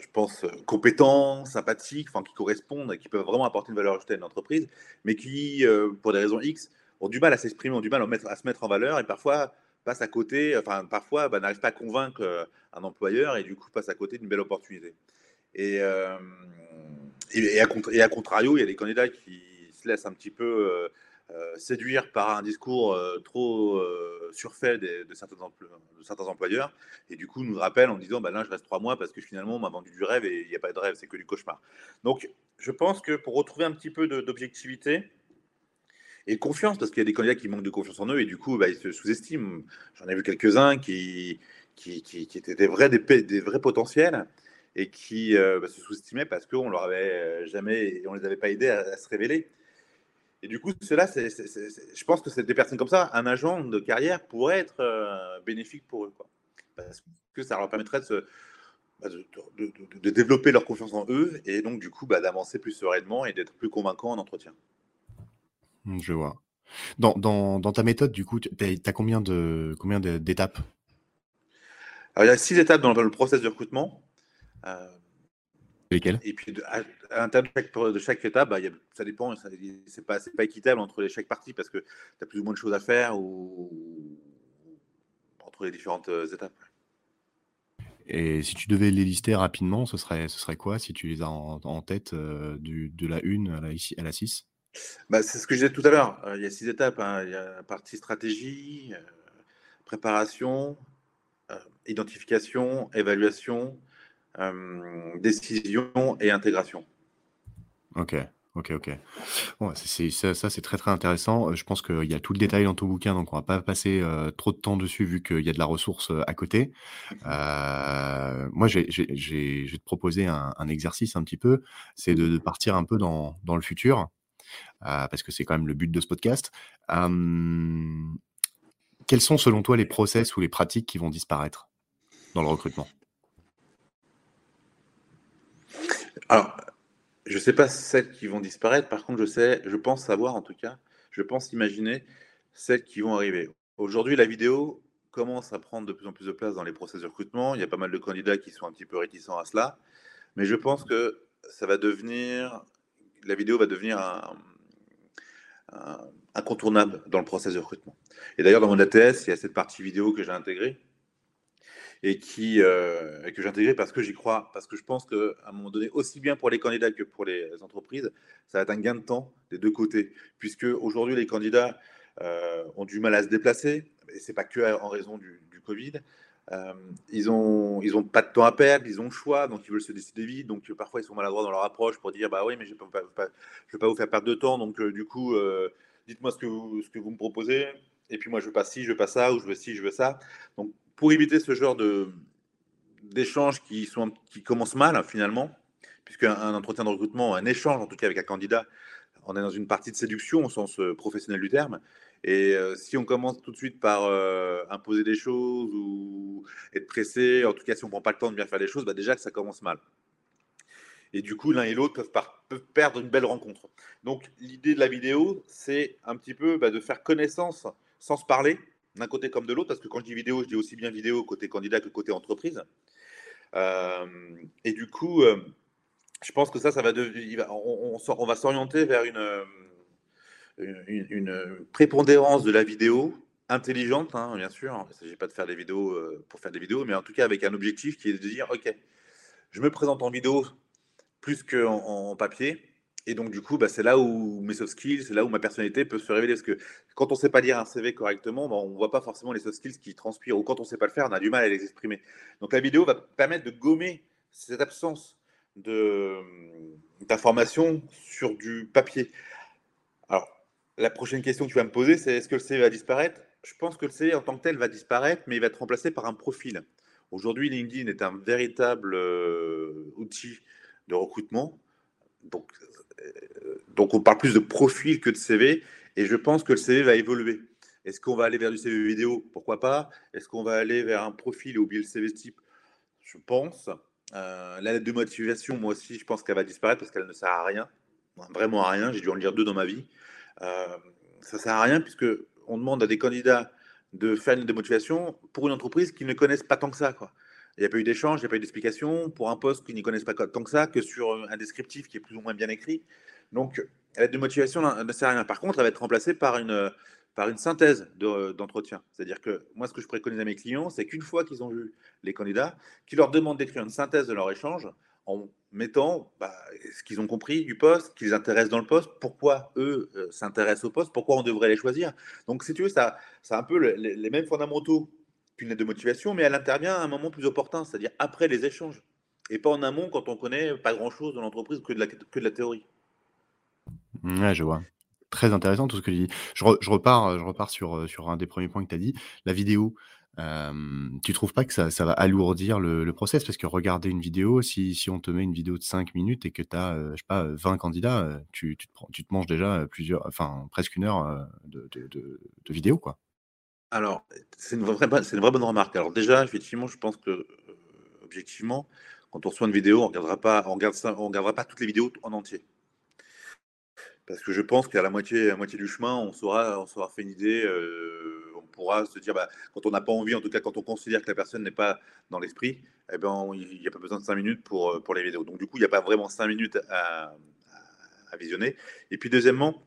je pense, euh, compétents, sympathiques, enfin, qui correspondent et qui peuvent vraiment apporter une valeur ajoutée à une entreprise, mais qui, euh, pour des raisons X, ont du mal à s'exprimer, ont du mal à, à, se mettre en valeur et parfois passent à côté, enfin, parfois bah, n'arrivent pas à convaincre un employeur et du coup passent à côté d'une belle opportunité. Et, et, à, et, à, contrario, il y a des candidats qui se laissent un petit peu euh, séduire par un discours euh, trop euh, surfait de, certains employeurs, et du coup nous rappelle en disant bah là je reste trois mois parce que finalement on m'a vendu du rêve et il n'y a pas de rêve, c'est que du cauchemar. Donc je pense que pour retrouver un petit peu d'objectivité et confiance, parce qu'il y a des candidats qui manquent de confiance en eux et du coup bah, ils se sous-estiment. J'en ai vu quelques-uns qui, étaient des vrais, des, vrais potentiels et qui bah, se sous-estimaient parce qu'on leur avait jamais, on les avait pas aidés à se révéler. Et du coup, cela, je pense que c'est des personnes comme ça, un agent de carrière pourrait être euh, bénéfique pour eux. Parce que ça leur permettrait de, bah, de, développer leur confiance en eux et donc, du coup, d'avancer plus sereinement et d'être plus convaincant en entretien. Mmh, je vois. Dans, dans, dans ta méthode, du coup, tu as combien, de, combien d'étapes? Alors, il y a six étapes dans le process de recrutement. Euh, Lesquelles? Et puis, à, l'intérieur de chaque, étape, bah, ça dépend, c'est pas, pas équitable entre les, chaque partie parce que tu as plus ou moins de choses à faire ou, entre les différentes euh, étapes. Et si tu devais les lister rapidement, ce serait, ce serait quoi si tu les as en, tête euh, du, de la 1 à la, à la 6 bah, C'est ce que je disais tout à l'heure. Euh, il y a six étapes. Hein. Il y a la partie stratégie, préparation, identification, évaluation, décision et intégration. Ok. OK, OK. Ça c'est très, très intéressant. je pense qu'il y a tout le détail dans ton bouquin, donc on va pas passer, trop de temps dessus vu qu'il y a de la ressource, à côté. Moi, j'ai j'ai j'ai je vais te proposer un exercice un petit peu, c'est de partir un peu dans le futur, parce que c'est quand même le but de ce podcast. quels sont selon toi les process ou les pratiques qui vont disparaître dans le recrutement? Alors je ne sais pas celles qui vont disparaître. Par contre, je sais, je pense savoir en tout cas, je pense imaginer celles qui vont arriver. Aujourd'hui, la vidéo commence à prendre de plus en plus de place dans les processus de recrutement. Il y a pas mal de candidats qui sont un petit peu réticents à cela, mais je pense que ça va devenir, la vidéo va devenir un, incontournable dans le processus de recrutement. Et d'ailleurs, dans mon ATS, il y a cette partie vidéo que j'ai intégrée et qui euh, que j'ai intégré parce que j'y crois, parce que je pense qu'à un moment donné, aussi bien pour les candidats que pour les entreprises, ça va être un gain de temps des deux côtés, puisque aujourd'hui les candidats euh, ont du mal à se déplacer, et c'est pas que en raison du, Covid. Euh, ils ont ils ont pas de temps à perdre, ils ont le choix, donc ils veulent se décider vite, donc parfois ils sont maladroits dans leur approche pour dire bah oui mais je ne vais pas vous faire perdre de temps, donc du coup dites-moi ce que vous, me proposez, et puis moi je veux pas ci, je veux pas ça, ou je veux ci, je veux ça, donc pour éviter ce genre d'échanges qui commencent mal finalement, puisque un, entretien de recrutement, un échange en tout cas avec un candidat, on est dans une partie de séduction au sens euh, professionnel du terme. Et euh, si on commence tout de suite par euh, imposer des choses ou être pressé, en tout cas si on prend pas le temps de bien faire les choses, bah déjà que ça commence mal. Et du coup, l'un et l'autre peuvent, perdre une belle rencontre. Donc l'idée de la vidéo, c'est un petit peu bah, de faire connaissance sans se parler, d'un côté comme de l'autre, parce que quand je dis vidéo, je dis aussi bien vidéo côté candidat que côté entreprise. Euh, et du coup, je pense que ça, ça va on, on, va s'orienter vers une, une, prépondérance de la vidéo intelligente, hein, bien sûr. Il ne s'agit pas de faire des vidéos euh, pour faire des vidéos, mais en tout cas avec un objectif qui est de dire, OK, je me présente en vidéo plus qu'en en papier. Et donc, du coup, bah, c'est là où mes soft skills, c'est là où ma personnalité peut se révéler. Parce que quand on ne sait pas lire un CV correctement, bah, on ne voit pas forcément les soft skills qui transpirent. Ou quand on ne sait pas le faire, on a du mal à les exprimer. Donc, la vidéo va permettre de gommer cette absence d'information sur du papier. La prochaine question que tu vas me poser, c'est est-ce que le CV va disparaître? Je pense que le CV en tant que tel va disparaître, mais il va être remplacé par un profil. Aujourd'hui, LinkedIn est un véritable euh, outil de recrutement. Donc, donc on parle plus de profil que de CV, et je pense que le CV va évoluer. Est-ce qu'on va aller vers du CV vidéo? Pourquoi pas? Est-ce qu'on va aller vers un profil et oublier le CV type? Je pense. Euh, la lettre de motivation, moi aussi, je pense qu'elle va disparaître parce qu'elle ne sert à rien, vraiment à rien. J'ai dû en lire deux dans ma vie. Euh, ça sert à rien puisque on demande à des candidats de faire une lettre de motivation pour une entreprise qu'ils ne connaissent pas tant que ça. Il n'y a pas eu d'échange, il n'y a pas eu d'explication pour un poste qu'ils n'y connaissent pas tant que ça, que sur un descriptif qui est plus ou moins bien écrit. Donc, l'aide de motivation ne sert à rien. Par contre, elle va être remplacée par une, par une synthèse d'entretien. C'est-à-dire que moi, ce que je préconise à mes clients, c'est qu'une fois qu'ils ont vu les candidats, qu'ils leur demandent d'écrire une synthèse de leur échange en mettant bah, ce qu'ils ont compris du poste, qu'ils intéressent dans le poste, pourquoi eux euh, s'intéressent au poste, pourquoi on devrait les choisir. Donc, si tu veux, ça, un peu les mêmes fondamentaux qu'une lettre de motivation, mais elle intervient à un moment plus opportun, c'est-à-dire après les échanges, et pas en amont quand on connaît pas grand-chose dans l'entreprise que, de la, de théorie. Ouais, je vois. Très intéressant tout ce que tu dis. Je, je repars, je repars sur, euh, sur un des premiers points que tu as dit, la vidéo. Euh, tu trouves pas que ça, va alourdir le, process? Parce que regarder une vidéo, si, on te met une vidéo de 5 minutes et que tu as, je sais pas, 20 candidats, tu, te, manges déjà plusieurs, enfin, presque une heure de, vidéo, quoi. Alors, c'est une, vraie, bonne remarque. Alors déjà, effectivement, je pense que, objectivement, quand on reçoit une vidéo, on ne regardera, pas, toutes les vidéos en entier. Parce que je pense qu'à la moitié, du chemin, on saura, on fait une idée, pourra se dire, bah, quand on n'a pas envie, en tout cas quand on considère que la personne n'est pas dans l'esprit, eh ben, il n'y a pas besoin de 5 minutes pour, euh, pour les vidéos. Donc du coup, il n'y a pas vraiment 5 minutes à, visionner. Et puis deuxièmement,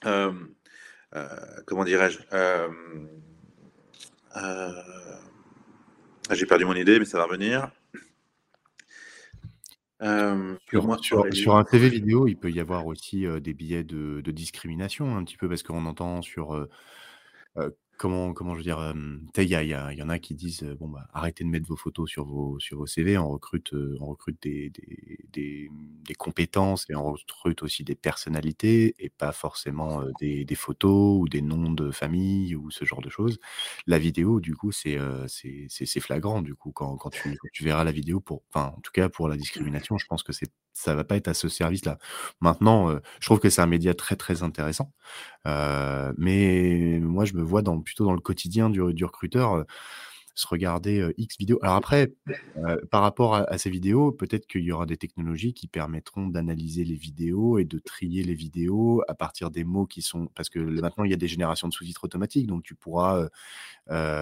comment dirais-je euh, ah, j'ai perdu mon idée, mais ça va revenir. Euh, sur, un TV vidéo, il peut y avoir aussi des billets de, discrimination, un petit peu, parce qu'on entend sur Comment comment je veux dire? il y en a qui disent, bon, bah, arrêtez de mettre vos photos sur vos sur vos CV, on recrute, on recrute des des des, mmh, des compétences et on recrute aussi des personnalités et pas forcément, des des photos ou des noms de famille ou ce genre de choses. La vidéo, du coup, c'est, c'est c'est flagrant, du coup, quand quand tu tu verras la vidéo pour enfin, en tout cas, pour la discrimination, je pense que c'est ça va pas être à ce service-là. Maintenant, je trouve que c'est un média très, très intéressant, mais moi, je me vois dans plutôt dans le quotidien du recruteur, se regarder, X vidéos. Alors après, par rapport à ces vidéos, peut-être qu'il y aura des technologies qui permettront d'analyser les vidéos et de trier les vidéos à partir des mots qui sont parce que maintenant, il y a des générations de sous-titres automatiques, donc tu pourras,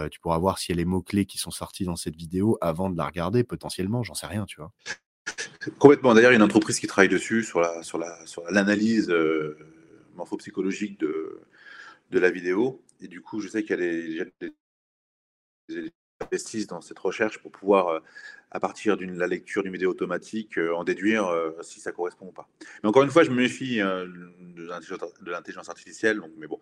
tu pourras voir s'il y a les mots clés qui sont sortis dans cette vidéo avant de la regarder potentiellement, j'en sais rien, tu vois? Complètement. D'ailleurs, il y a une entreprise qui travaille dessus, sur la sur la sur l'analyse, morphopsychologique de de la vidéo et du coup, je sais qu'il y a des des investissent dans cette recherche pour pouvoir, euh, à partir de la lecture d'une vidéo automatique, euh, en déduire euh, si ça correspond ou pas. Mais encore une fois, je me méfie de l'intelligence artificielle. Donc, mais bon,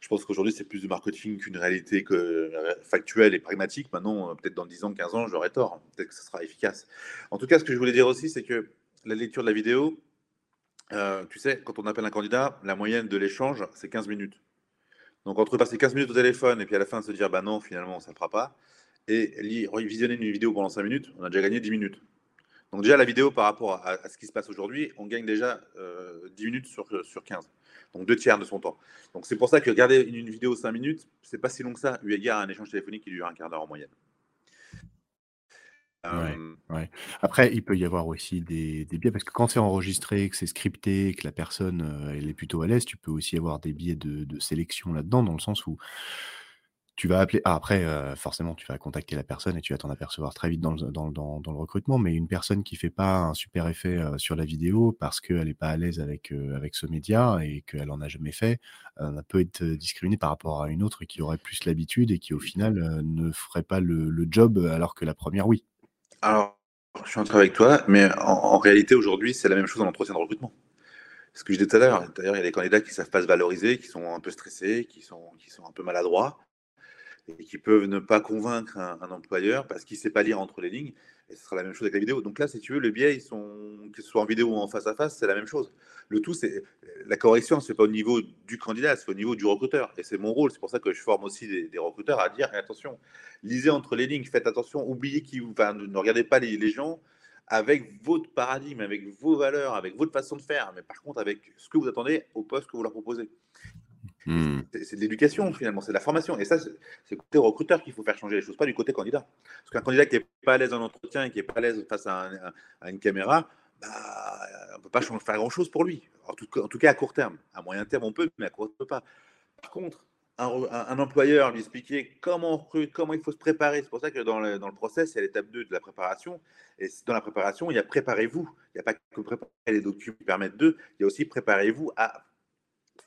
je pense qu'aujourd'hui, c'est plus de marketing qu'une réalité que, factuelle et pragmatique. Maintenant, peut-être dans 10 ans, 15 ans, j'aurai tort. Peut-être que ça sera efficace. En tout cas, ce que je voulais dire aussi, c'est que la lecture de la vidéo, tu sais, quand on appelle un candidat, la moyenne de l'échange, c'est 15 minutes. Donc, entre passer 15 minutes au téléphone et puis à la fin se dire, bah non, finalement, ça ne fera pas, et visionner une vidéo pendant 5 minutes, on a déjà gagné 10 minutes. Donc, déjà, la vidéo par rapport à, ce qui se passe aujourd'hui, on gagne déjà 10 euh, minutes sur, sur 15. Donc, deux tiers de son temps. Donc, c'est pour ça que regarder une, vidéo 5 minutes, c'est pas si long que ça, eu égard à un échange téléphonique qui dure un quart d'heure en moyenne. Ouais, Après, il peut y avoir aussi des des biais parce que quand c'est enregistré, que c'est scripté, que la personne, euh, elle est plutôt à l'aise, tu peux aussi avoir des biais de de sélection là-dedans, dans le sens où tu vas appeler ah après, euh, forcément, tu vas contacter la personne et tu vas t'en apercevoir très vite dans le recrutement, mais une personne qui fait pas un super effet, euh, sur la vidéo parce qu'elle est pas à l'aise avec, avec ce média et qu'elle en a jamais fait, peut être discriminée par rapport à une autre qui aurait plus l'habitude et qui, au final, ne ferait pas le le job, alors que la première oui. Alors, je suis en train avec toi, mais en, réalité, aujourd'hui, c'est la même chose dans l'entretien de recrutement. Ce que je disais tout à l'heure, d'ailleurs, il y a des candidats qui ne savent pas se valoriser, qui sont un peu stressés, qui sont, qui sont un peu maladroits et qui peuvent ne pas convaincre un, employeur parce qu'il ne sait pas lire entre les lignes. Et ce sera la même chose avec la vidéo. Donc là, si tu veux, le biais, ils sont, que ce soit en vidéo ou en face à face, c'est la même chose. Le tout, c'est la correction, c'est pas au niveau du candidat, c'est au niveau du recruteur. Et c'est mon rôle. C'est pour ça que je forme aussi des, recruteurs à dire attention, lisez entre les lignes, faites attention, oubliez qui enfin, ne regardez pas les gens avec votre paradigme, avec vos valeurs, avec votre façon de faire, mais par contre avec ce que vous attendez au poste que vous leur proposez. Mmh. C'est de l'éducation finalement, c'est de la formation. Et ça, c'est côté recruteur qu'il faut faire changer les choses, pas du côté candidat. Parce qu'un candidat qui n'est pas à l'aise en entretien et qui n'est pas à l'aise face à, une caméra, bah, on ne peut pas faire grand-chose pour lui. En tout, en tout, cas à court terme. À moyen terme, on peut, mais à court terme, on peut pas. Par contre, un, employeur lui expliquer comment comment il faut se préparer. C'est pour ça que dans le, dans le process, il y a l'étape 2 de la préparation. Et dans la préparation, il y a préparez-vous. Il n'y a pas que préparer les documents qui permettent de, il y a aussi préparez-vous à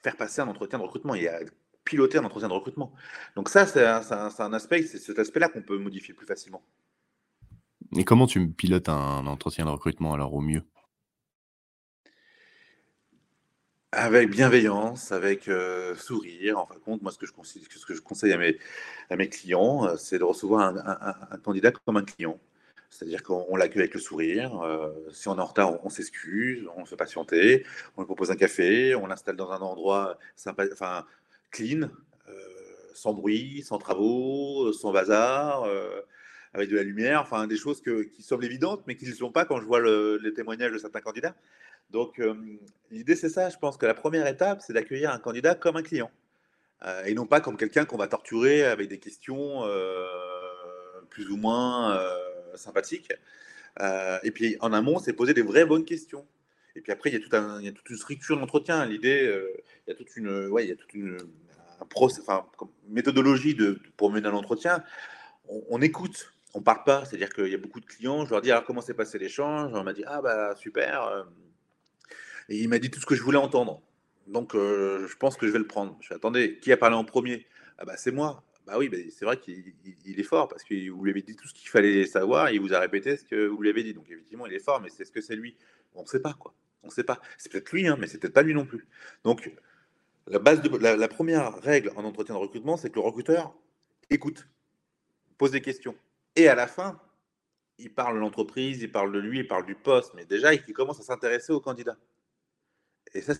faire passer un entretien de recrutement. Y a piloter un entretien de recrutement. Donc ça, c'est un, aspect, c'est cet aspect-là qu'on peut modifier plus facilement. Et comment tu pilotes un entretien de recrutement alors au mieux? Avec bienveillance, avec euh, sourire. En fin de compte, moi, ce que je conseille, ce que je conseille à mes, à mes clients, euh, c'est de recevoir un, candidat comme un client. C'est-à-dire qu'on l'accueille avec le sourire. Euh, si on est en retard, on, s'excuse, on fait patienter, on lui propose un café, on l'installe dans un endroit sympa, enfin, clean, euh, sans bruit, sans travaux, sans bazar, euh, avec de la lumière, enfin des choses qui semblent évidentes, mais qui ne le sont pas quand je vois les témoignages de certains candidats. Donc l'idée, c'est ça. Je pense que la première étape, c'est d'accueillir un candidat comme un client. et non pas comme quelqu'un qu'on va torturer avec des questions plus ou moins sympathique. Euh, et puis en amont, c'est poser des vraies bonnes questions. Et puis après, il y a, toute une structure d'entretien. L'idée, euh, il y a toute une, ouais, méthodologie pour mener un entretien. On, écoute, on parle pas. C'est-à-dire qu'il y a beaucoup de clients. Je leur dis comment s'est passé l'échange? On m'a dit ah bah super. Euh. Et il m'a dit tout ce que je voulais entendre. Donc je pense que je vais le prendre. Je fais attendez, qui a parlé en premier? Ah bah c'est moi. Bah oui, bah, c'est vrai qu'il est fort parce que vous lui avez dit tout ce qu'il fallait savoir, et il vous a répété ce que vous lui avez dit. Donc effectivement, il est fort, mais c'est ce que c'est lui On ne sait pas quoi. On ne sait pas. C'est peut-être lui, hein, mais c'est peut-être pas lui non plus. Donc La, base de, la, première règle en entretien de recrutement, c'est que le recruteur écoute, pose des questions. Et à la fin, il parle de l'entreprise, il parle de lui, il parle du poste, mais déjà, il commence à s'intéresser au candidat. Et ça,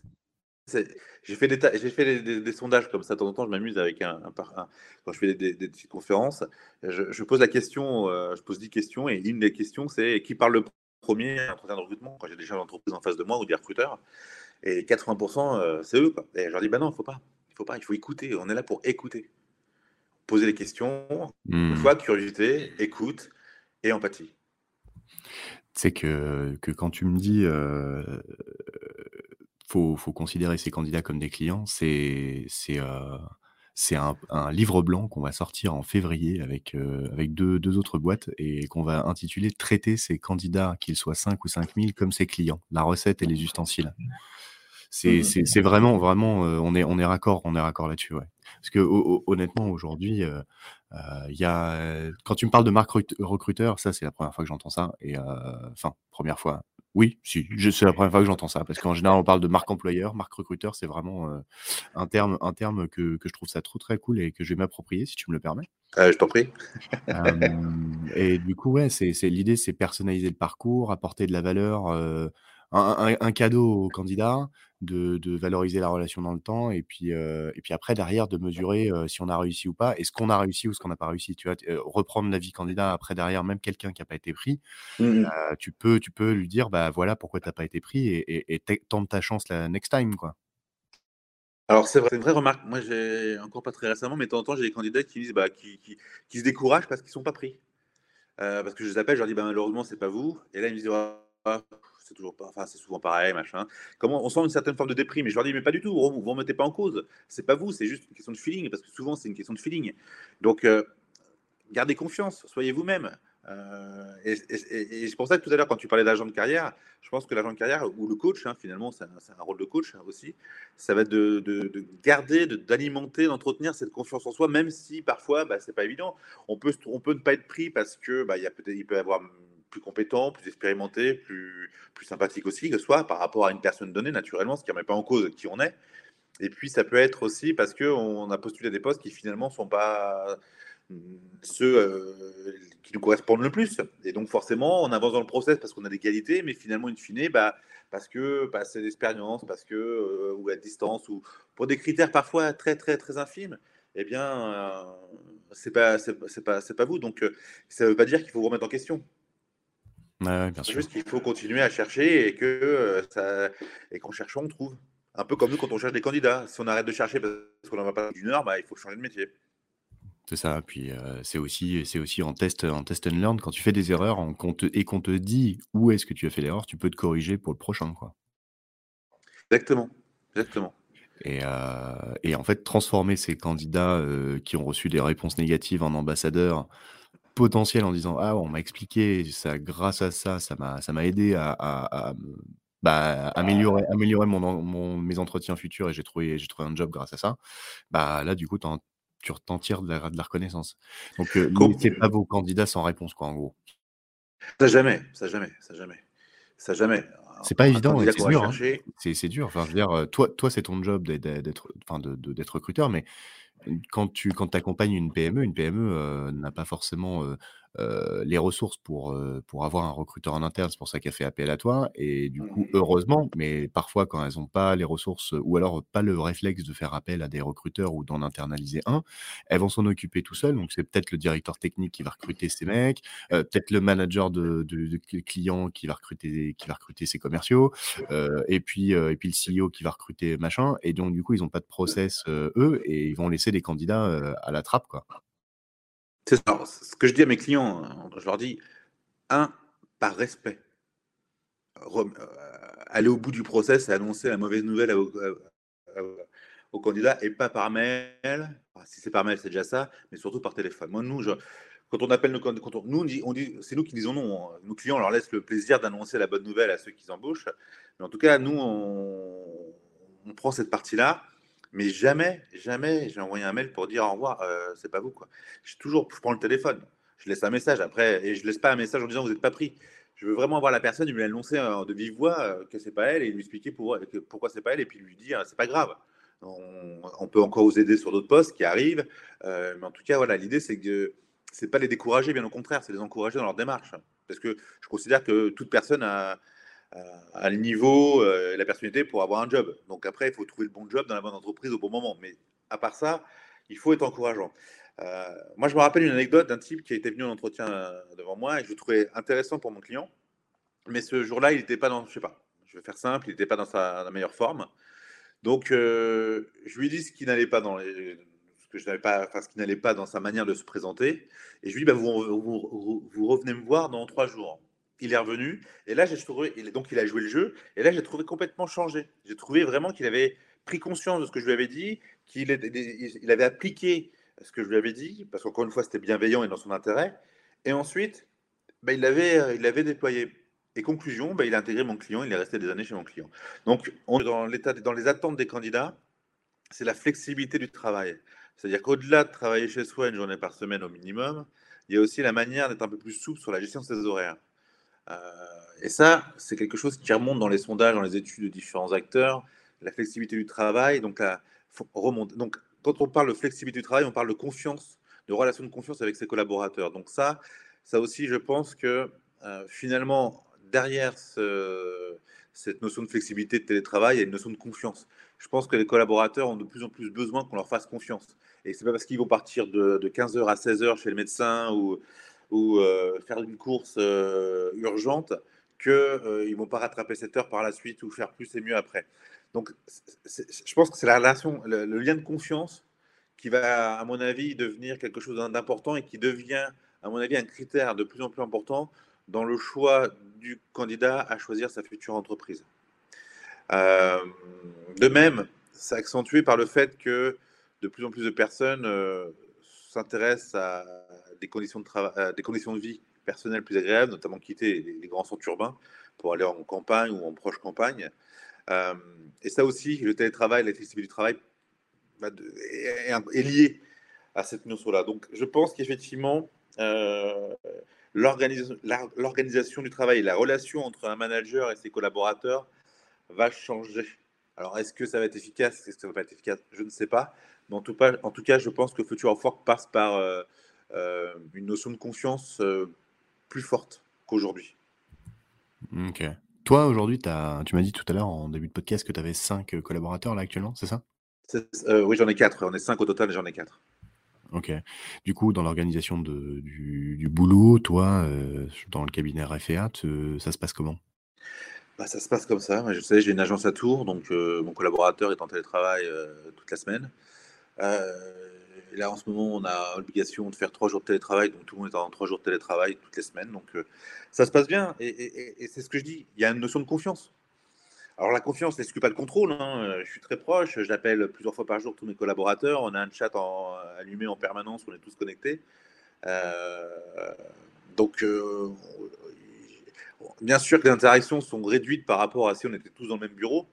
j'ai fait, des, j'ai fait des, sondages comme ça, de temps en temps, je m'amuse avec un, quand je fais des, petites conférences, je, pose la question, euh, je pose 10 questions, et une des questions, c'est qui parle le premier entretien de recrutement, quand j'ai déjà l'entreprise en face de moi ou des recruteurs, et 80%, euh, c'est eux. Quoi. Et je leur dis, bah non, il ne faut pas, il faut pas, il faut écouter, on est là pour écouter. Poser les questions, mmh. fois, curiosité, écoute et empathie. C'est que, que quand tu me dis euh, faut, faut considérer ces candidats comme des clients. C'est euh, un, un livre blanc qu'on va sortir en février avec, euh, avec deux, deux autres boîtes et qu'on va intituler Traiter ces candidats, qu'ils soient 5 ou 5000, comme ses clients, la recette et les ustensiles. C'est mmh. vraiment, vraiment, euh, on est, on est raccord, on est raccord là-dessus, ouais. Parce que honnêtement, aujourd'hui, il y a, quand tu me parles de marque recruteur, ça, c'est la première fois que j'entends ça. Et enfin, première fois, oui, si, c'est la première fois que j'entends ça, parce qu'en général, on parle de marque employeur, marque recruteur, c'est vraiment euh, un terme, un terme que, que, je trouve ça trop très cool et que je vais m'approprier, si tu me le permets. Euh, je t'en prie. et du coup, ouais, c'est, l'idée, c'est personnaliser le parcours, apporter de la valeur, euh, un, un, cadeau au candidat, de, valoriser la relation dans le temps et puis, et puis après, derrière, de mesurer si on a réussi ou pas, est-ce qu'on a réussi ou ce qu'on n'a pas réussi. Tu vois, reprendre la vie candidat après, derrière, même quelqu'un qui n'a pas été pris, mmh tu, peux, tu peux lui dire, bah voilà pourquoi tu n'as pas été pris et, tente ta chance la next time. quoi. Alors, c'est vrai, une vraie remarque. Moi, j'ai encore pas très récemment, mais de temps en temps, j'ai des candidats qui disent bah, qui, qui, se découragent parce qu'ils ne sont pas pris. parce que je les appelle, je leur dis bah, malheureusement, c'est pas vous. Et là, ils me disent «Ah, c'est toujours pas, enfin, c'est souvent pareil, machin. Comment on sent une certaine forme de déprime. Et je leur dis, mais pas du tout, vous ne vous mettez pas en cause. C'est pas vous, c'est juste une question de feeling, parce que souvent, c'est une question de feeling. Donc, euh, gardez confiance, soyez vous-même. Euh, et, c'est pour ça que tout à l'heure, quand tu parlais d'agent de carrière, je pense que l'agent de carrière ou le coach, hein, finalement, c'est un, rôle de coach hein, aussi, ça va être de, de, garder, d'alimenter, d'entretenir cette confiance en soi, même si parfois, bah, c'est pas évident. On peut, on peut ne pas être pris parce que bah, y a peut-être, il peut y avoir plus compétent, plus expérimenté, plus, plus sympathique aussi, que soit par rapport à une personne donnée, naturellement, ce qui ne remet pas en cause qui on est. Et puis, ça peut être aussi parce qu'on a postulé des postes qui finalement ne sont pas mm, ceux euh, qui nous correspondent le plus. Et donc, forcément, on avance dans le process parce qu'on a des qualités, mais finalement, in fine, bah, parce que bah, c'est l'expérience, parce que, euh, ou à distance, ou pour des critères parfois très, très, très infimes, eh bien, euh, c'est pas, pas, pas vous. Donc, ça ne veut pas dire qu'il faut vous remettre en question. C'est juste qu'il faut continuer à chercher et que euh, ça et qu'en cherchant, on trouve. Un peu comme nous quand on cherche des candidats. Si on arrête de chercher parce qu'on n'en va pas d'une heure, bah, il faut changer de métier. C'est ça. Puis euh, c'est aussi, c'est aussi en test, en test and learn. Quand tu fais des erreurs et qu'on te dit où est-ce que tu as fait l'erreur, tu peux te corriger pour le prochain, quoi. Exactement. Exactement. Et, euh, et en fait, transformer ces candidats qui ont reçu des réponses négatives en ambassadeurs potentiel en disant ah on m'a expliqué ça grâce à ça ça m'a ça m'a aidé à, à, bah, améliorer améliorer mon, mon, mes entretiens futurs et j'ai trouvé j'ai trouvé un job grâce à ça bah là du coup tu t'en tires de la, de la, reconnaissance donc euh, laissez pas vos candidats sans réponse quoi en gros ça jamais ça jamais ça jamais ça jamais c'est pas évident, c'est dur. Hein. C'est dur. Enfin, je veux dire, toi, toi c'est ton job d'être, enfin, d'être recruteur, mais quand tu quand accompagnes une PME, une PME n'a pas forcément euh, euh, les ressources pour, pour avoir un recruteur en interne. C'est pour ça qu'elle fait appel à toi. Et du coup, mmh. heureusement, mais parfois, quand elles n'ont pas les ressources ou alors pas le réflexe de faire appel à des recruteurs ou d'en internaliser un, elles vont s'en occuper tout seules. Donc, c'est peut-être le directeur technique qui va recruter ces mecs, peut-être le manager de, de, clients qui va recruter, qui va recruter ses commerciaux, et, puis, et puis le CEO qui va recruter machin. Et donc, du coup, ils n'ont pas de process, eux, et ils vont laisser des candidats à la trappe, quoi. C'est Ce que je dis à mes clients, hein, je leur dis, un, par respect, euh, aller au bout du process et annoncer la mauvaise nouvelle au, candidat et pas par mail. si c'est par mail, c'est déjà ça, mais surtout par téléphone. Moi, nous, quand on appelle nos nous, on dit, on dit c'est nous qui disons non. Hein. Nos clients, leur laisse le plaisir d'annoncer la bonne nouvelle à ceux qui embauchent. Mais en tout cas, nous, on prend cette partie-là mais jamais, jamais j'ai envoyé un mail pour dire au revoir, euh, c'est pas vous. Quoi. Je, toujours, je prends le téléphone, je laisse un message après, et je laisse pas un message en disant vous n'êtes pas pris. Je veux vraiment voir la personne, lui annoncer euh, de vive voix euh, que c'est pas elle et lui expliquer pour, que, pourquoi c'est pas elle et puis lui dire c'est pas grave. on, peut encore vous aider sur d'autres postes qui arrivent. Mais en tout cas, voilà, l'idée, c'est que c'est pas les décourager, bien au contraire, c'est les encourager dans leur démarche. Parce que je considère que toute personne a, le niveau et la personnalité pour avoir un job. Donc après, il faut trouver le bon job dans la bonne entreprise au bon moment. Mais à part ça, il faut être encourageant. Euh, moi, je me rappelle une anecdote d'un type qui était venu en entretien euh, devant moi et je le trouvais intéressant pour mon client. Mais ce jour-là, il n'était pas dans, je sais pas, je vais faire simple, il n'était pas dans sa meilleure forme. Donc, euh, je lui dit ce qui n'allait pas dans ce que je n'avais pas, enfin, ce qui n'allait pas dans sa manière de se présenter. Et je lui dit, bah, vous, vous, revenez me voir dans trois jours. Il est revenu et là, j'ai trouvé, donc il a joué le jeu et là, j'ai trouvé complètement changé. J'ai trouvé vraiment qu'il avait pris conscience de ce que je lui avais dit, qu'il il avait appliqué ce que je lui avais dit, parce qu'encore une fois, c'était bienveillant et dans son intérêt. Et ensuite, bah, il l'avait il déployé. Et conclusion, bah, il a intégré mon client, il est resté des années chez mon client. Donc, dans, l'état, dans les attentes des candidats, c'est la flexibilité du travail. C'est-à-dire qu'au-delà de travailler chez soi une journée par semaine au minimum, il y a aussi la manière d'être un peu plus souple sur la gestion de ses horaires. Euh, et ça, c'est quelque chose qui remonte dans les sondages, dans les études de différents acteurs, la flexibilité du travail. Donc, remonte. Donc, quand on parle de flexibilité du travail, on parle de confiance, de relation de confiance avec ses collaborateurs. Donc ça, ça aussi, je pense que euh, finalement, derrière cette notion de flexibilité de télétravail, il y a une notion de confiance. Je pense que les collaborateurs ont de plus en plus besoin qu'on leur fasse confiance. Et c'est pas parce qu'ils vont partir de, 15h à 16h chez le médecin ou, ou euh, faire une course euh, urgente qu'ils ne vont pas rattraper cette heure par la suite ou faire plus et mieux après. Donc, je pense que c'est la relation, le, lien de confiance qui va, à mon avis, devenir quelque chose d'important et qui devient, à mon avis, un critère de plus en plus important dans le choix du candidat à choisir sa future entreprise. Euh, de même, c'est accentué par le fait que de plus en plus de personnes euh, s'intéressent à des conditions, de travail, des conditions de vie personnelles plus agréables, notamment quitter les, grands centres urbains pour aller en campagne ou en proche campagne. Euh, et ça aussi, le télétravail, la flexibilité du travail est, lié à cette notion-là. Donc, je pense qu'effectivement, euh, l'organisation du travail, la relation entre un manager et ses collaborateurs va changer. Alors, est-ce que ça va être efficace? Est-ce que ça va pas être efficace? Je ne sais pas. Mais en tout, cas, en tout cas je pense que Future of Work passe par euh, une notion de confiance plus forte qu'aujourd'hui. Ok. Toi, aujourd'hui, tu m'as dit tout à l'heure en début de podcast que tu avais 5 collaborateurs là actuellement, c'est ça? Euh, Oui, j'en ai 4. On est 5 au total j'en ai 4. Ok. Du coup, dans l'organisation du, boulot, toi, euh, dans le cabinet RFA, ça se passe comment? Bah, Ça se passe comme ça. je sais, j'ai une agence à Tours, donc euh, mon collaborateur est en télétravail toute la semaine là, en ce moment, on a l'obligation de faire trois jours de télétravail, donc tout le monde est en trois jours de télétravail toutes les semaines. Donc euh, ça se passe bien. Et, c'est ce que je dis, il y a une notion de confiance. Alors la confiance n'exclut pas le contrôle. Hein. Je suis très proche, j'appelle plusieurs fois par jour tous mes collaborateurs. On a un chat allumé en permanence, on est tous connectés. Euh, donc euh, bien sûr que les interactions sont réduites par rapport à si on était tous dans le même bureau.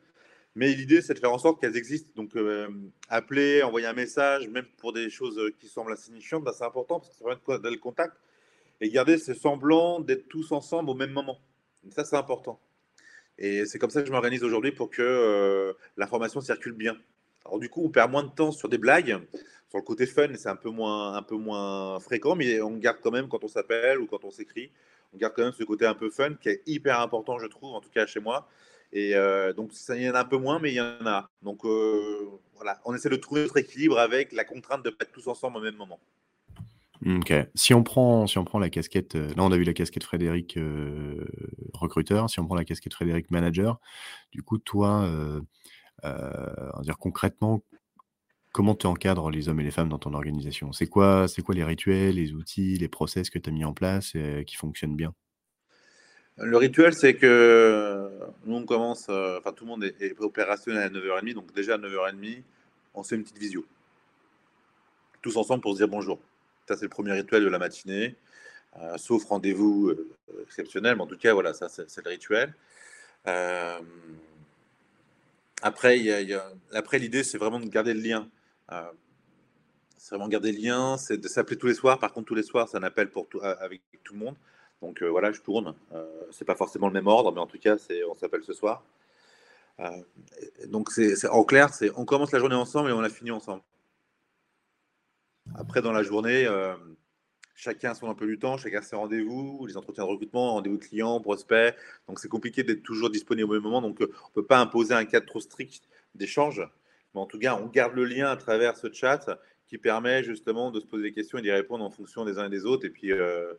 Mais l'idée, c'est de faire en sorte qu'elles existent. Donc, euh, appeler, envoyer un message, même pour des choses euh, qui semblent insignifiantes, bah, c'est important parce que ça permet de le contact et garder ce semblant d'être tous ensemble au même moment. ça, c'est important. Et c'est comme ça que je m'organise aujourd'hui pour que euh, l'information circule bien. Alors, du coup, on perd moins de temps sur des blagues. Sur le côté fun, c'est un un peu moins fréquent, mais on garde quand même quand on s'appelle ou quand on s'écrit, on garde quand même ce côté un peu fun qui est hyper important, je trouve, en tout cas chez moi. Et euh, donc, il y en a un peu moins, mais il y en a. Donc, euh, voilà, on essaie de trouver notre équilibre avec la contrainte de ne pas être tous ensemble au même moment. Ok. Si on prend, si on prend la casquette, euh, là on a vu la casquette Frédéric recruteur. Si on prend la casquette Frédéric manager, du coup toi, dire concrètement, comment tu encadres les hommes et les femmes dans ton organisation? C'est quoi, c'est quoi les rituels, les outils, les process que tu as mis en place et qui fonctionnent bien? Le rituel, c'est que nous, on commence, euh, enfin, tout le monde est, opérationnel à 9h30, donc déjà à 9h30, on fait une petite visio. Tous ensemble pour se dire bonjour. Ça, c'est le premier rituel de la matinée, euh, sauf rendez-vous euh, exceptionnel, mais en tout cas, voilà, ça, c'est le rituel. après, après l'idée, c'est vraiment de garder le lien. c'est vraiment garder le lien, c'est de s'appeler tous les soirs. Par contre, tous les soirs, c'est un appel pour tout, avec tout le monde. Donc euh, voilà, je tourne. Euh, c'est pas forcément le même ordre, mais en tout cas, on s'appelle ce soir. donc, c'est en clair, on commence la journée ensemble et on la finit ensemble. Après, dans la journée, chacun son peu du temps, chacun ses rendez-vous, les entretiens de recrutement, rendez-vous clients, prospects. Donc c'est compliqué d'être toujours disponible au même moment. Donc euh, on ne peut pas imposer un cadre trop strict d'échange. Mais en tout cas, on garde le lien à travers ce chat qui permet justement de se poser des questions et d'y répondre en fonction des uns et des autres et puis euh,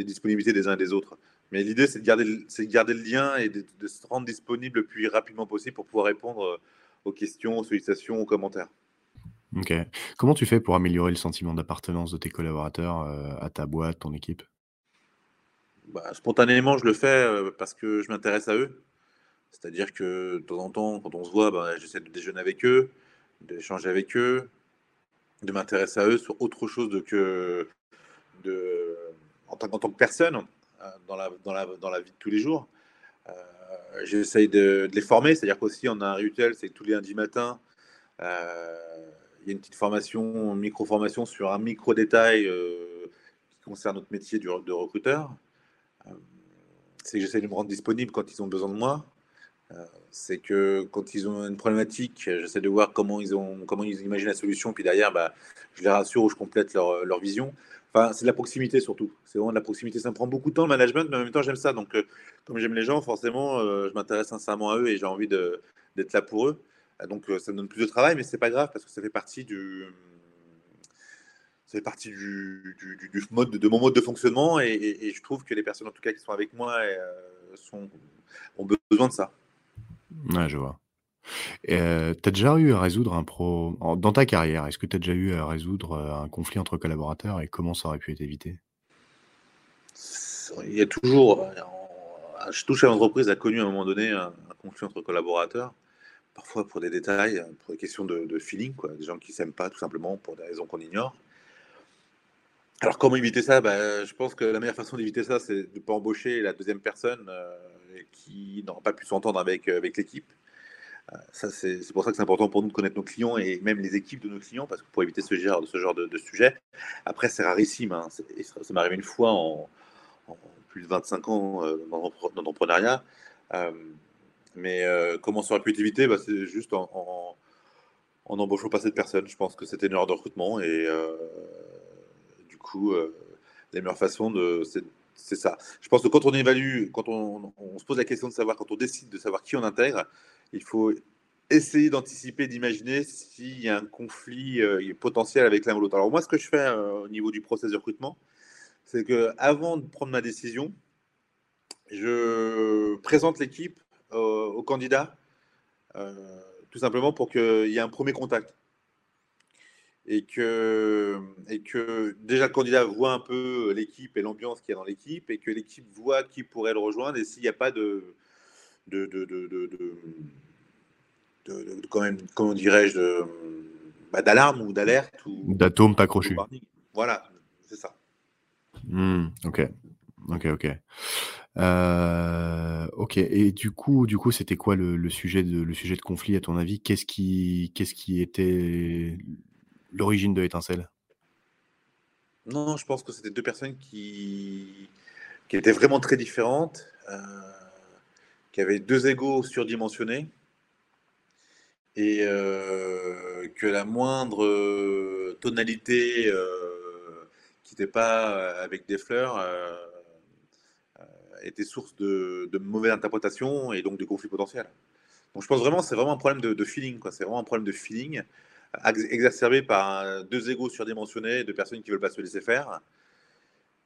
des disponibilités des uns et des autres. Mais l'idée, c'est de, garder, de garder le lien et de, de, se rendre disponible le plus rapidement possible pour pouvoir répondre euh, aux questions, aux sollicitations, aux commentaires. OK. Comment tu fais pour améliorer le sentiment d'appartenance de tes collaborateurs, euh, à ta boîte, ton équipe? Bah, spontanément, je le fais, euh, parce que je m'intéresse à eux. C'est-à-dire que, de temps en temps, quand on se voit, bah, j'essaie de déjeuner avec eux, d'échanger avec eux, de m'intéresser à eux sur autre chose que de en tant tant que personne, euh, dans la dans la dans la vie de tous les jours. j'essaye de les former, c'est-à-dire qu'aussi on a un rituel, c'est tous les lundis matins, il y a une petite formation, micro-formation sur un micro-détail euh, qui concerne notre métier de recruteur. Euh, c'est que j'essaie de me rendre disponible quand ils ont besoin de moi. Euh, c'est que quand ils ont une problématique, j'essaie de voir comment ils, ont, comment ils imaginent la solution, puis derrière, bah, je les rassure ou je complète leur, leur vision. Enfin, c'est de la proximité surtout. C'est vraiment de la proximité. Ça me prend beaucoup de temps le management, mais en même temps, j'aime ça. Donc, comme j'aime les gens, forcément, je m'intéresse sincèrement à eux et j'ai envie d'être là pour eux. Ah, donc euh, ça me donne plus de travail, mais c'est pas grave parce que ça fait partie du, mode de, mon mode de fonctionnement et, je trouve que les personnes en tout cas qui sont avec moi euh, ont besoin de ça. Ouais, je vois. As déjà eu à résoudre un pro dans ta carrière, est-ce que tu as déjà eu à résoudre un conflit entre collaborateurs et comment ça aurait pu être évité? Il y a toujours, touche à l'entreprise a connu à un moment donné un conflit entre collaborateurs parfois pour des détails, pour des questions de, feeling, des gens qui s'aiment pas tout simplement pour des raisons qu'on ignore. Alors comment éviter ça? Bah, Je pense que la meilleure façon d'éviter ça, c'est de ne pas embaucher la deuxième personne euh, qui n'aura pas pu s'entendre avec, euh, avec l'équipe. Euh, c'est pour ça que c'est important pour nous de connaître nos clients et même les équipes de nos clients, parce que pour éviter ce genre, de, sujet. Après, c'est rarissime. Hein. Ça, m'est arrivé une fois en, plus de 25 ans dans l'entrepreneuriat. Mais euh, comment ça aurait pu être évité? Bah, C'est juste en, en, embauchant pas cette personne. Je pense que c'était une erreur de recrutement. Et euh, du coup, euh, la meilleure façon de. C'est ça. Je pense que quand on évalue, quand on, se pose la question de savoir, quand on décide de savoir qui on intègre, il faut essayer d'anticiper, d'imaginer s'il y a un conflit potentiel avec l'un ou l'autre. Alors moi, ce que je fais au niveau du process de recrutement, c'est que avant de prendre ma décision, je présente l'équipe au candidat, euh, tout simplement pour qu'il y ait un premier contact. Et que, et que déjà le candidat voit un peu l'équipe et l'ambiance qu'il y a dans l'équipe, et que l'équipe voit qui pourrait le rejoindre, et s'il n'y a pas de, de, de, de, quand même, comment dirais-je, bah, d'alarme ou d'alerte. ou D'atome pas crochu. Voilà, c'est ça. Hmm, ok, ok, ok. Euh, OK et du coup du coup, c'était quoi le sujet de le sujet de conflit à ton avis? Qu'est-ce qui qu'est-ce qui était l'origine de l'étincelle? Non, je pense que c'était deux personnes qui qui étaient vraiment très différentes, euh, qui avaient deux égos surdimensionnés et euh, que la moindre, tonalité, qui n'était pas, avec des fleurs, était source de, de mauvaises interprétations et donc de conflits potentiels. Donc je pense vraiment c'est vraiment un problème de, feeling. C'est vraiment un problème de feeling exacerbé par deux égos surdimensionnés, de personnes qui veulent pas se laisser faire.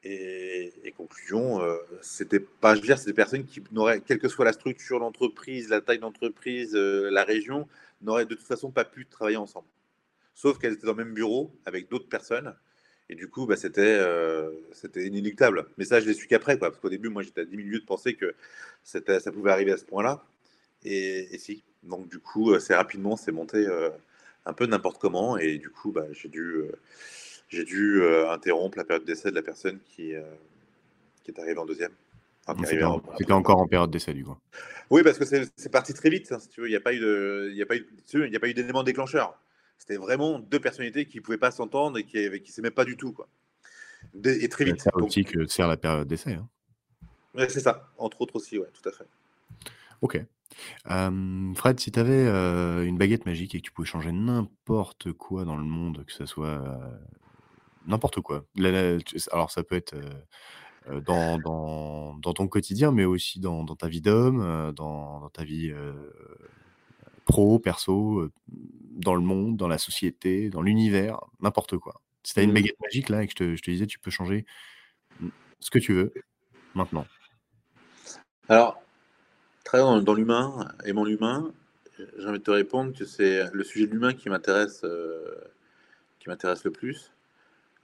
Et, conclusion, euh, c'était pas, je veux dire, c'est des personnes qui n'auraient, quelle que soit la structure, l'entreprise, la taille d'entreprise, euh, la région, n'auraient de toute façon pas pu travailler ensemble. Sauf qu'elles étaient dans le même bureau avec d'autres personnes et du coup, bah, c'était euh, c'était inéluctable. Mais ça, je l'ai su qu'après, quoi. Parce qu'au début, moi, j'étais à 10 minutes de penser que ça pouvait arriver à ce point-là. Et, si. Donc, du coup, euh, c'est rapidement, c'est monté un peu n'importe comment. Et du coup, bah, j'ai dû, j'ai dû interrompre la période d'essai de la personne qui, qui est arrivée en deuxième. C'était encore en période d'essai, du coup. Oui, parce que c'est parti très vite, hein, si tu veux. Il n'y a pas eu d'élément déclencheur. C'était vraiment deux personnalités qui ne pouvaient pas s'entendre et qui ne s'aimaient pas du tout. Quoi. et très vite. C'est aussi que sert la période d'essai. Hein. c'est ça, entre autres aussi, ouais, tout à fait. Ok. Fred, si tu avais une baguette magique et que tu pouvais changer n'importe quoi dans le monde, que ce soit n'importe quoi. alors ça peut être dans, dans, dans, ton quotidien, mais aussi dans, dans ta vie d'homme, dans, dans, ta vie pro, perso, dans le monde, dans la société, dans l'univers, n'importe quoi. Si tu as une mmh. baguette magique là et que je te, je te disais, tu peux changer ce que tu veux maintenant. Alors, travaillant dans, l'humain, aimant l'humain, j'ai envie de te répondre que c'est le sujet de l'humain qui m'intéresse euh, qui m'intéresse le plus.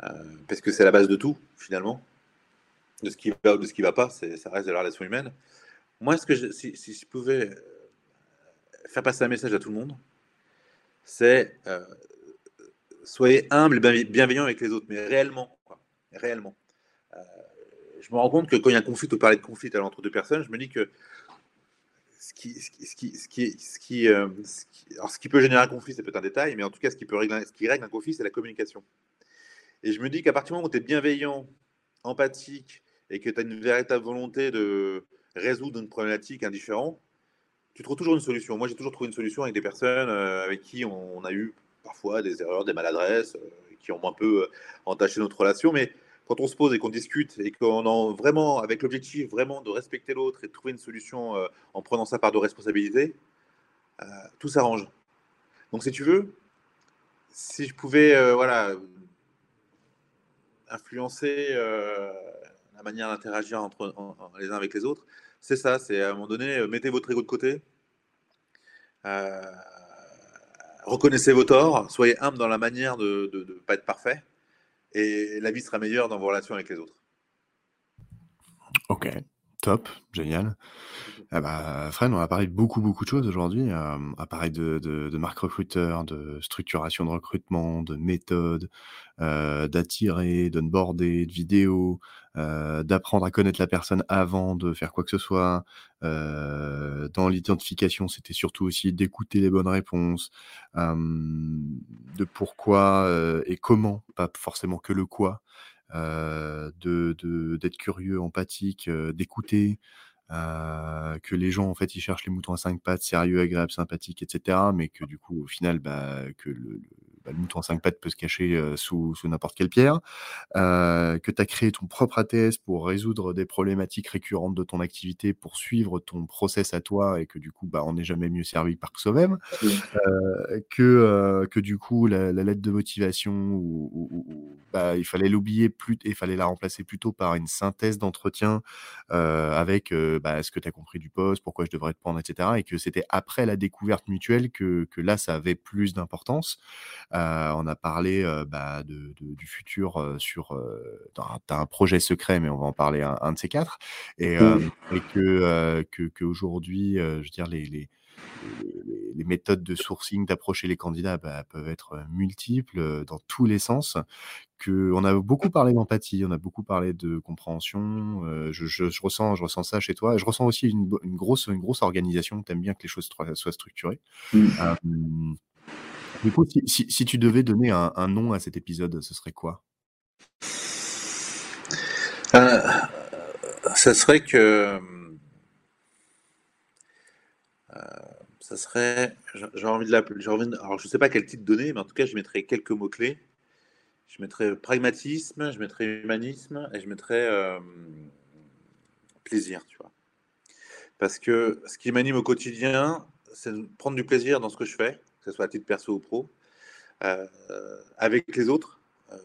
Euh, parce que c'est la base de tout, finalement. De ce qui va ou de ce qui ne va pas, ça reste de la relation humaine. Moi, si, je pouvais euh, faire passer un message à tout le monde, c'est soyez humble et bienveillant avec les autres, mais réellement. réellement. je me rends compte que quand il y a un conflit, ou parler de conflit entre deux personnes, je me dis que ce qui, euh, peut générer un conflit, c'est peut-être un détail, mais en tout cas, ce qui règle un conflit, c'est la communication. Et je me dis qu'à partir du moment où tu es bienveillant, empathique, et que tu as une véritable volonté de résoudre une problématique indifférente, tu trouves toujours une solution. Moi, j'ai toujours trouvé une solution avec des personnes euh, avec qui on, a eu parfois des erreurs, des maladresses, euh, qui ont un peu entaché notre relation, mais quand on se pose et qu'on discute et qu'on a vraiment, avec l'objectif vraiment de respecter l'autre et de trouver une solution euh, en prenant sa part de responsabilité, euh, tout s'arrange. Donc, si tu veux, si je pouvais, euh, voilà, influencer la manière d'interagir entre les uns avec les autres, c'est ça. C'est à un moment donné, mettez votre ego de côté. reconnaissez vos torts, soyez humble dans la manière de ne pas être parfait et la vie sera meilleure dans vos relations avec les autres. Ok, top, génial. Ah bah, Fred, on a parlé de beaucoup, beaucoup de choses aujourd'hui. Euh, a parlé de, de, marque recruteur, de structuration de recrutement, de méthode, euh, d'attirer, d'onboarder, de vidéos, euh, d'apprendre à connaître la personne avant de faire quoi que ce soit. Euh, dans l'identification, c'était surtout aussi d'écouter les bonnes réponses, de pourquoi et comment, pas forcément que le quoi, de d'être curieux, empathique, d'écouter. Euh, que les gens en fait ils cherchent les moutons à cinq pattes, sérieux, agréables, sympathiques, etc. Mais que du coup au final bah, que le, bah, le mouton à cinq pattes peut se cacher sous, sous n'importe quelle pierre, euh, que tu as créé ton propre ATS pour résoudre des problématiques récurrentes de ton activité, pour suivre ton process à toi, et que du coup, bah, on n'est jamais mieux servi par soi-même, euh, que, que du coup, la, lettre de motivation, ou, bah, il fallait l'oublier plus, il fallait la remplacer plutôt par une synthèse d'entretien avec bah, ce que tu as compris du poste, pourquoi je devrais te prendre, etc. Et que c'était après la découverte mutuelle que, que là, ça avait plus d'importance. Euh, on a parlé euh, bah, de, du futur euh, sur. tu as un projet secret, mais on va en parler un, de ces quatre. Et, et que qu'aujourd'hui, je veux dire, les, les les, méthodes de sourcing, d'approcher les candidats bah, peuvent être multiples dans tous les sens. Que on a beaucoup parlé d'empathie, on a beaucoup parlé de compréhension. je, ressens, je ressens ça chez toi. Je ressens aussi une, grosse, une grosse organisation. Tu aimes bien que les choses soient structurées. Mmh. Du coup, si, tu devais donner un, nom à cet épisode, ce serait quoi? Euh, Ça serait que. Euh, ça serait. J'ai envie de l'appeler. Alors, je ne sais pas quel titre donner, mais en tout cas, je mettrais quelques mots-clés. Je mettrais pragmatisme, je mettrais humanisme et je mettrais euh, plaisir, tu vois. Parce que ce qui m'anime au quotidien, c'est de prendre du plaisir dans ce que je fais que ce soit à titre perso ou pro, euh, avec les autres, euh,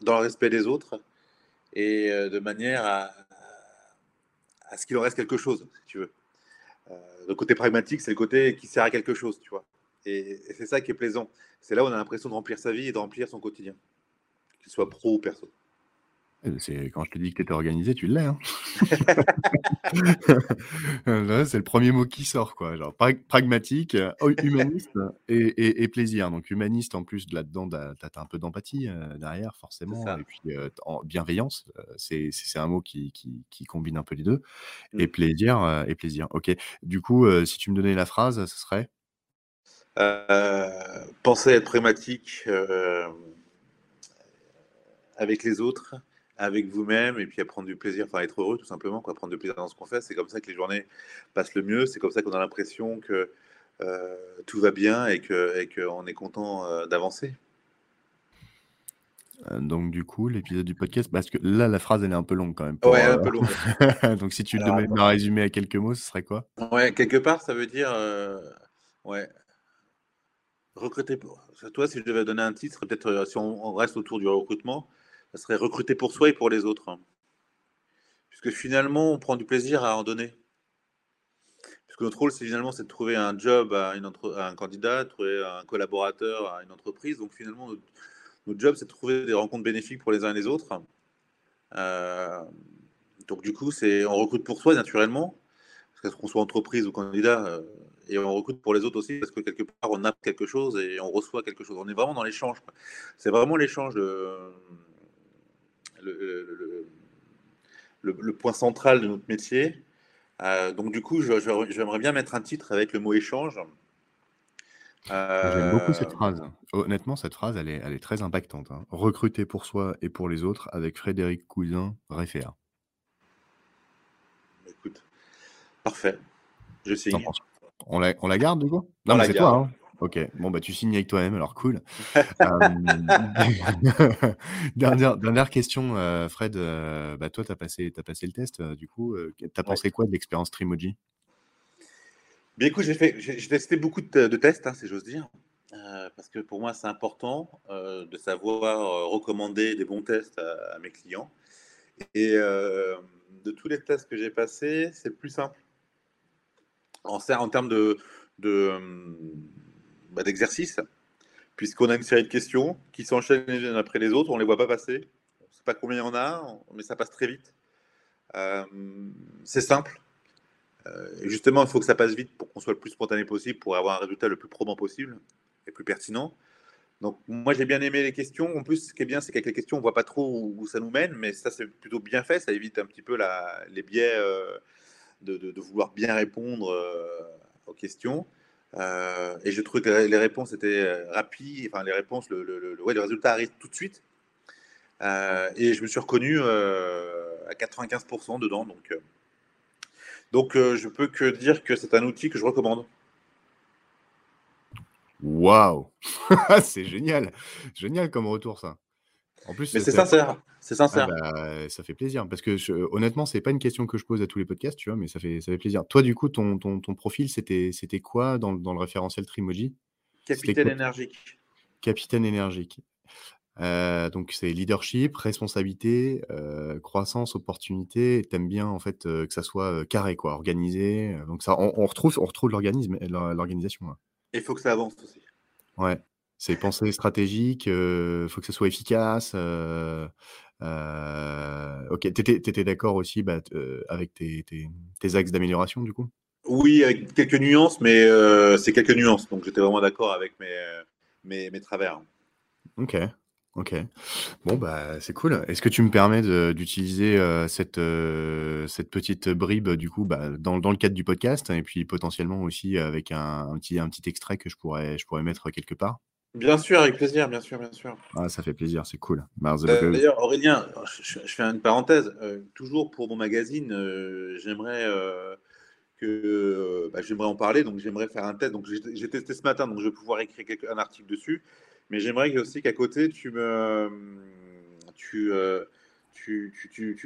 dans le respect des autres, et euh, de manière à, ce qu'il en reste quelque chose, si tu veux. le côté pragmatique, c'est le côté qui sert à quelque chose, tu vois. Et c'est ça qui est plaisant. C'est là où on a l'impression de remplir sa vie et de remplir son quotidien, qu'il soit pro ou perso. C'est quand je te dis que tu étais organisé, tu l'es. Hein. c'est le premier mot qui sort, quoi. Genre pragmatique, euh, humaniste et, plaisir. Donc humaniste en plus là-dedans, tu as, un peu d'empathie euh, derrière, forcément. Et puis euh, bienveillance, c'est un mot qui, combine un peu les deux. Mmh. Et plaisir, et plaisir. Ok. Du coup, si tu me donnais la phrase, ce serait? Penser à être pragmatique avec les autres avec vous-même et puis à prendre du plaisir, enfin être heureux tout simplement, quoi, prendre du plaisir dans ce qu'on fait. C'est comme ça que les journées passent le mieux. C'est comme ça qu'on a l'impression que euh, tout va bien et que et qu'on est content euh, d'avancer. Euh, donc du coup, l'épisode du podcast, parce que là, la phrase, elle est un peu longue quand même. ouais, un peu longue. donc si tu devais me résumer à quelques mots, ce serait quoi? Ouais, quelque part, ça veut dire, ouais, recruter. Pour... Toi, si je devais donner un titre, peut-être si on, reste autour du recrutement, ça serait recruter pour soi et pour les autres. Puisque finalement, on prend du plaisir à en donner. Puisque notre rôle, c'est finalement, de trouver un job à, un candidat, trouver un collaborateur à une entreprise. Donc finalement, notre, job, c'est de trouver des rencontres bénéfiques pour les uns et les autres. Euh, donc du coup, on recrute pour soi naturellement, parce qu'on soit entreprise ou candidat, euh, et on recrute pour les autres aussi, parce que quelque part, on a quelque chose et on reçoit quelque chose. On est vraiment dans l'échange. C'est vraiment l'échange de le, le, point central de notre métier. Euh, donc du coup, j'aimerais bien mettre un titre avec le mot échange. J'aime beaucoup cette phrase. Honnêtement, cette phrase, elle est, elle est très impactante. Hein. Recruter pour soi et pour les autres avec Frédéric Cousin, réfère. Écoute, parfait. Je signe. On la, on la garde du coup Non, mais c'est toi. Hein. Ok, bon, bah tu signes avec toi-même, alors cool. dernière, dernière question, euh, Fred. Euh, bah, toi, tu as passé, as passé le test, euh, du coup. tu as pensé quoi de l'expérience Trimoji? Bien, écoute, j'ai, testé beaucoup de, tests, hein, si j'ose dire. parce que pour moi, c'est important de savoir recommander des bons tests à, mes clients. Et de tous les tests que j'ai passés, c'est le plus simple. En, en termes de, de bah, d'exercice, puisqu'on a une série de questions qui s'enchaînent les unes après les autres, on ne les voit pas passer. On ne sait pas combien il y en a, mais ça passe très vite. Euh, c'est simple. Euh, justement, il faut que ça passe vite pour qu'on soit le plus spontané possible, pour avoir un résultat le plus probant possible et plus pertinent. Donc, moi, j'ai bien aimé les questions. En plus, ce qui est bien, c'est qu'avec les questions, on ne voit pas trop où, ça nous mène, mais ça, c'est plutôt bien fait. Ça évite un petit peu les biais euh, de, vouloir bien répondre aux questions. Euh, et je trouvais que les réponses étaient euh, rapides, enfin les réponses, le, le, le, ouais, le résultat arrive tout de suite. Euh, et je me suis reconnu à 95% dedans. Donc, donc je peux que dire que c'est un outil que je recommande. Waouh C'est génial Génial comme retour ça. En plus, mais c'est sincère. C'est sincère. Ah bah, ça fait plaisir parce que je, honnêtement, c'est pas une question que je pose à tous les podcasts, tu vois, mais ça fait, ça fait plaisir. Toi, du coup, ton, ton, ton profil, c'était, quoi dans, dans, le référentiel Trimoji? Capitaine énergique. Capitaine énergique. Euh, donc c'est leadership, responsabilité, euh, croissance, opportunité. T'aimes bien en fait euh, que ça soit carré, quoi, organisé. Donc ça, on, retrouve, on retrouve l'organisme, l'organisation. Il faut que ça avance aussi. Ouais. C'est penser stratégique, il faut que ce soit efficace. Ok, tu étais, d'accord aussi bah, avec tes, axes d'amélioration du coup? Oui, avec quelques nuances, mais c'est quelques nuances. Donc j'étais vraiment d'accord avec mes, mes, travers. Ok, ok. Bon, bah c'est cool. Est-ce que tu me permets d'utiliser cette, cette petite bribe du coup bah, dans, dans, le cadre du podcast et puis potentiellement aussi avec un, petit, un petit extrait que je pourrais, je pourrais mettre quelque part? Bien sûr, avec plaisir, bien sûr, bien sûr. Ah, ça fait plaisir, c'est cool. Euh, d'ailleurs, Aurélien, je, fais une parenthèse. Euh, toujours pour mon magazine, euh, j'aimerais que bah, j'aimerais en parler, donc j'aimerais faire un test. Donc j'ai testé ce matin, donc je vais pouvoir écrire un article dessus. Mais j'aimerais aussi qu'à côté, tu me tu, tu, tu,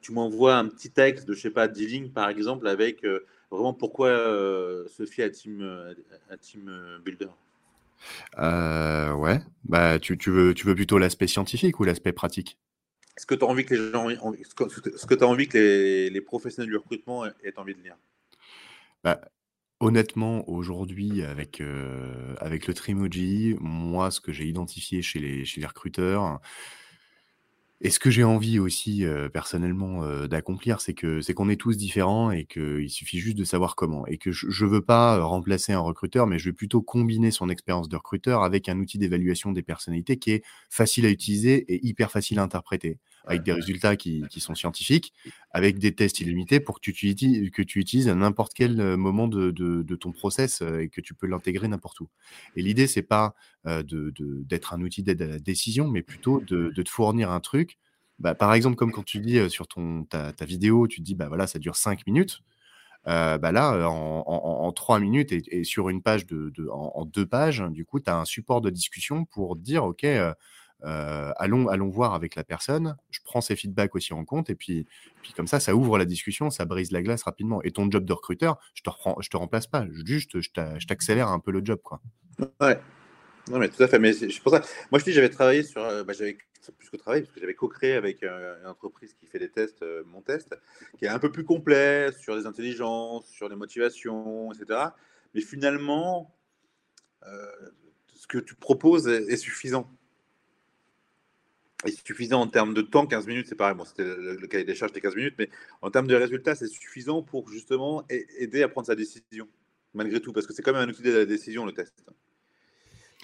tu m'envoies un petit texte de, je sais pas, dealing par exemple, avec vraiment pourquoi Sophie a Team, a team Builder. Euh, ouais, bah, tu tu veux tu veux plutôt l'aspect scientifique ou l'aspect pratique? Est-ce que tu as envie que les gens ce que ce que tu as envie que les les professionnels du recrutement aient envie de lire? Bah, honnêtement, aujourd'hui, avec, euh, avec le Trimoji, moi, ce que j'ai identifié chez les chez les recruteurs et ce que j'ai envie aussi, personnellement, d'accomplir, c'est que c'est qu'on est tous différents et qu'il suffit juste de savoir comment. Et que je je veux pas, remplacer un recruteur, mais je veux plutôt combiner son expérience de recruteur avec un outil d'évaluation des personnalités qui est facile à utiliser et hyper facile à interpréter avec des résultats qui, qui, sont scientifiques, avec des tests illimités pour que tu, utilises, que tu utilises à n'importe quel euh, moment de, de, de, ton process euh, et que tu peux l'intégrer n'importe où. Et l'idée, c'est pas euh, d'être un outil d'aide à la décision, mais plutôt de, de, te fournir un truc bah, par exemple, comme quand tu dis sur ton, ta, ta, vidéo, tu te dis, bah voilà, ça dure 5 minutes. Euh, bah là, en, en, en, 3 minutes et, et, sur une page de, de en, en, deux pages, du coup, tu as un support de discussion pour dire, OK, euh, allons, allons voir avec la personne, je prends ses feedbacks aussi en compte, et puis, puis comme ça, ça ouvre la discussion, ça brise la glace rapidement. Et ton job de recruteur, je te, reprends, je te remplace pas, juste je t'accélère un peu le job. Quoi. Ouais, non, mais tout à fait. Mais pour ça. Moi, je dis, j'avais travaillé sur. Bah, j'avais plus que travailler, parce que j'avais co-créé avec euh, une entreprise qui fait des tests, euh, mon test, qui est un peu plus complet sur les intelligences, sur les motivations, etc. Mais finalement, euh, ce que tu proposes est, suffisant. Est suffisant en termes de temps, 15 minutes, c'est pareil, bon, c'était le, cahier des charges des 15 minutes, mais en termes de résultats, c'est suffisant pour justement aider à prendre sa décision, malgré tout, parce que c'est quand même un outil de la décision, le test.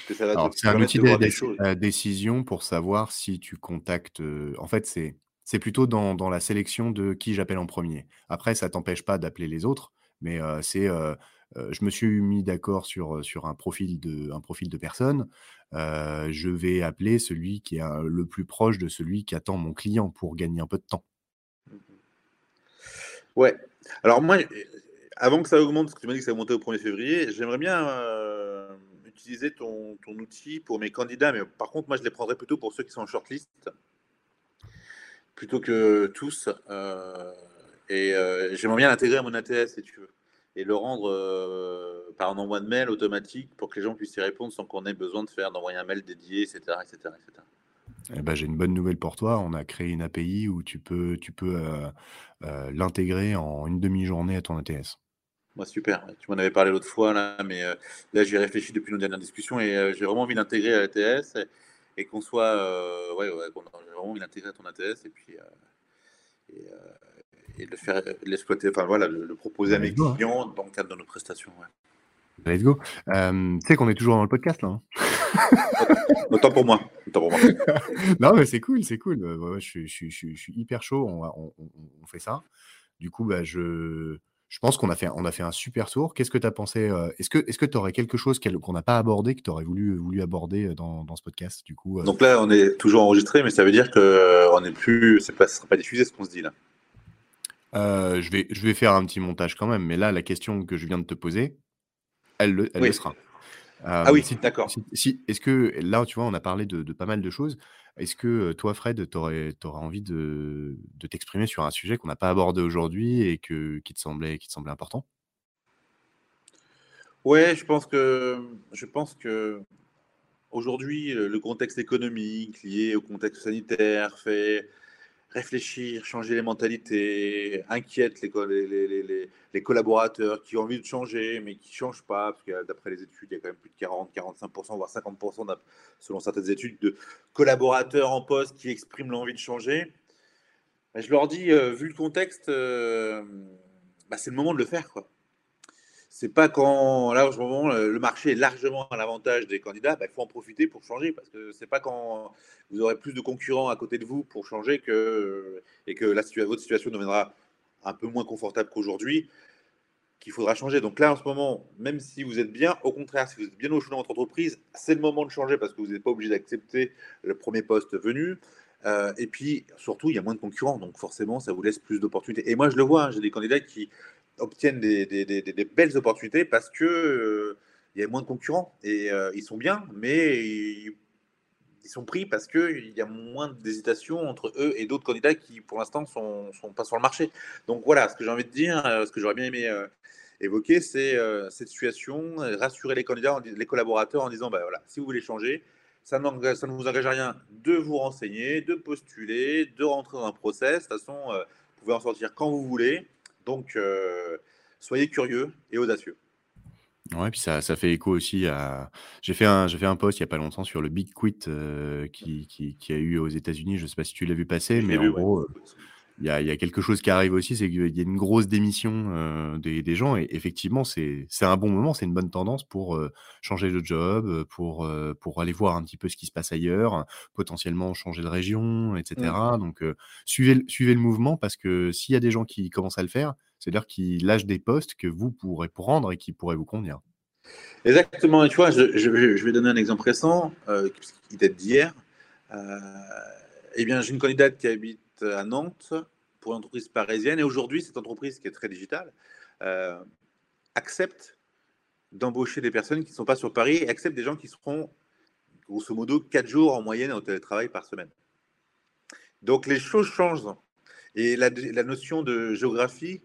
C'est un outil de décision pour savoir si tu contactes. en fait, c'est c'est plutôt dans, dans, la sélection de qui j'appelle en premier. Après, ça t'empêche pas d'appeler les autres, mais c'est je me suis mis d'accord sur, sur un profil de un profil de personne. Je vais appeler celui qui est le plus proche de celui qui attend mon client pour gagner un peu de temps. Mmh ouais. Alors moi, avant que ça augmente, parce que tu m'as dit que ça montait au 1er février, j'aimerais bien utiliser ton, outil pour mes candidats, mais par contre, moi, je les prendrais plutôt pour ceux qui sont en shortlist, plutôt que tous. Euh, et euh, j'aimerais bien l'intégrer à mon ATS, si tu veux, et le rendre euh, par un envoi de mail automatique pour que les gens puissent y répondre sans qu'on ait besoin de faire d'envoyer un mail dédié, etc. etc., etc. Eh ben, j'ai une bonne nouvelle pour toi. On a créé une API où tu peux, tu peux l'intégrer en une demi-journée à ton ATS. Moi, super. Tu m'en avais parlé l'autre fois, là, mais euh, là, j'y réfléchi depuis nos dernières discussions et euh, j'ai vraiment envie d'intégrer à l'ATS et, qu'on soit. Euh, ouais, j'ai vraiment envie d'intégrer à ton ATS et puis. Et, et, de faire l'exploiter, enfin voilà, le, proposer à mes hein. clients dans le cadre de nos prestations. Ouais. Let's go. tu sais qu'on est toujours dans le podcast là. Hein Autant pour moi. Autant pour moi. non, mais c'est cool, c'est cool. je, je, je, suis hyper chaud. On, on, on, fait ça. Du coup, bah, je, je pense qu'on a fait, on a fait un super tour. Qu'est-ce que tu as pensé euh, Est-ce que tu est aurais quelque chose qu'on n'a pas abordé, que tu aurais voulu, voulu aborder euh, dans, dans ce podcast du coup euh? Donc là, on est toujours enregistré, mais ça veut dire n'est plus. Ce ne sera pas diffusé ce qu'on se dit là. Je, vais, je vais faire un petit montage quand même, mais là, la question que je viens de te poser, elle, le, elle le sera. ah oui, d'accord. Si, Est-ce que là, tu vois, on a parlé de, de pas mal de choses. Est-ce que toi, Fred, tu aurais, envie de, t'exprimer sur un sujet qu'on n'a pas abordé aujourd'hui et que, qui, te semblait, qui te semblait important? Ouais, je pense que, je pense que aujourd'hui, le contexte économique lié au contexte sanitaire fait réfléchir, changer les mentalités, inquiète les, collaborateurs qui ont envie de changer, mais qui ne changent pas, parce que d'après les études, il y a quand même plus de 40, 45%, voire 50%, selon certaines études, de collaborateurs en poste qui expriment l'envie de changer. Je leur dis, euh, vu le contexte, euh, bah, c'est le moment de le faire. quoi c'est pas quand là moment le marché est largement à l'avantage des candidats, bah, il faut en profiter pour changer parce que c'est pas quand vous aurez plus de concurrents à côté de vous pour changer que et que la, votre situation deviendra un peu moins confortable qu'aujourd'hui qu'il faudra changer. Donc là en ce moment, même si vous êtes bien, au contraire, si vous êtes bien au chaud dans votre entreprise, c'est le moment de changer parce que vous n'êtes pas obligé d'accepter le premier poste venu. Euh, et puis surtout, il y a moins de concurrents, donc forcément, ça vous laisse plus d'opportunités. Et moi, je le vois, hein, j'ai des candidats qui obtiennent des, belles opportunités parce que euh, il y a moins de concurrents et euh, ils sont bien, mais ils, sont pris parce qu'il y a moins d'hésitation entre eux et d'autres candidats qui, pour l'instant, sont, sont pas sur le marché. Donc voilà, ce que j'ai envie de dire, euh, ce que j'aurais bien aimé évoquer, c'est cette situation, rassurer les candidats, les collaborateurs en disant, bah voilà, si vous voulez changer, ça, ça ne vous engage à rien de vous renseigner, de postuler, de rentrer dans un process. De toute façon, vous pouvez en sortir quand vous voulez. Donc, euh, soyez curieux et audacieux. Ouais, puis ça, ça fait écho aussi à. J'ai fait un, j'ai fait un post il n'y a pas longtemps sur le Big Quit euh, qui, qui, qui, a eu aux États-Unis. Je ne sais pas si tu l'as vu passer, mais en gros, euh, il y a, y a, quelque chose qui arrive aussi, c'est qu'il y a une grosse démission euh, des, des, gens. Et effectivement, c'est un bon moment, c'est une bonne tendance pour euh, changer de job, pour, euh, pour aller voir un petit peu ce qui se passe ailleurs, potentiellement changer de région, etc. Mmh. Donc, suivez, suivez le mouvement parce que s'il y a des gens qui commencent à le faire, c'est-à-dire qu'ils lâchent des postes que vous pourrez prendre et qui pourraient vous convenir. Exactement. Et tu vois, je, je, je vais donner un exemple récent qui date d'hier Eh bien, j'ai une candidate qui habite à Nantes pour une entreprise parisienne. Et aujourd'hui, cette entreprise qui est très digitale euh, accepte d'embaucher des personnes qui ne sont pas sur Paris et accepte des gens qui seront, grosso modo, 4 jours en moyenne en télétravail par semaine. Donc les choses changent. Et la, notion de géographie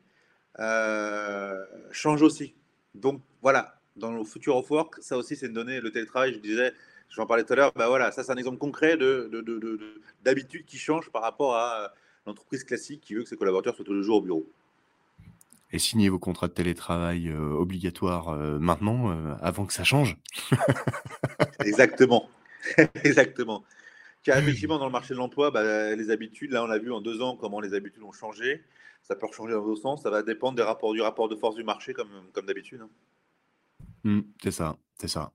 euh, change aussi. Donc voilà, dans le futur of work, ça aussi c'est une donnée, le télétravail, je disais, j'en parlais tout à l'heure, bah voilà, ça c'est un exemple concret d'habitude de, qui change par rapport à l'entreprise classique qui veut que ses collaborateurs soient tous les jours au bureau. Et signez vos contrats de télétravail euh, obligatoires euh, maintenant, euh, avant que ça change. Exactement. Exactement. Car effectivement, dans le marché de l'emploi, bah, les habitudes, là, on a vu en deux ans comment les habitudes ont changé. Ça peut changer dans d'autres sens. Ça va dépendre des rapports, du rapport de force du marché, comme, comme d'habitude. Hein. Mmh, c'est ça, c'est ça.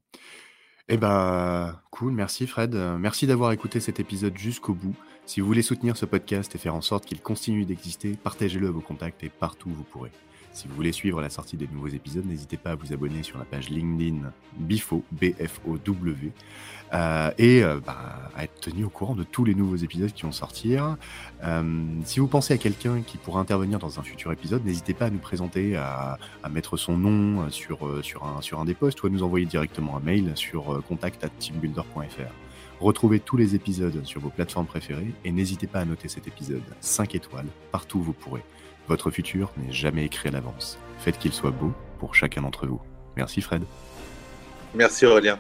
Eh ben, cool, merci Fred. Merci d'avoir écouté cet épisode jusqu'au bout. Si vous voulez soutenir ce podcast et faire en sorte qu'il continue d'exister, partagez-le à vos contacts et partout où vous pourrez. Si vous voulez suivre la sortie des nouveaux épisodes, n'hésitez pas à vous abonner sur la page LinkedIn BIFO, B-F-O-W, euh, et euh, bah, à être tenu au courant de tous les nouveaux épisodes qui vont sortir. Euh, si vous pensez à quelqu'un qui pourra intervenir dans un futur épisode, n'hésitez pas à nous présenter, à, mettre son nom sur, sur, un, sur un des posts ou à nous envoyer directement un mail sur contact@teambuilder.fr. Retrouvez tous les épisodes sur vos plateformes préférées et n'hésitez pas à noter cet épisode 5 étoiles partout où vous pourrez. Votre futur n'est jamais écrit à l'avance. Faites qu'il soit beau pour chacun d'entre vous. Merci Fred. Merci Aurélien.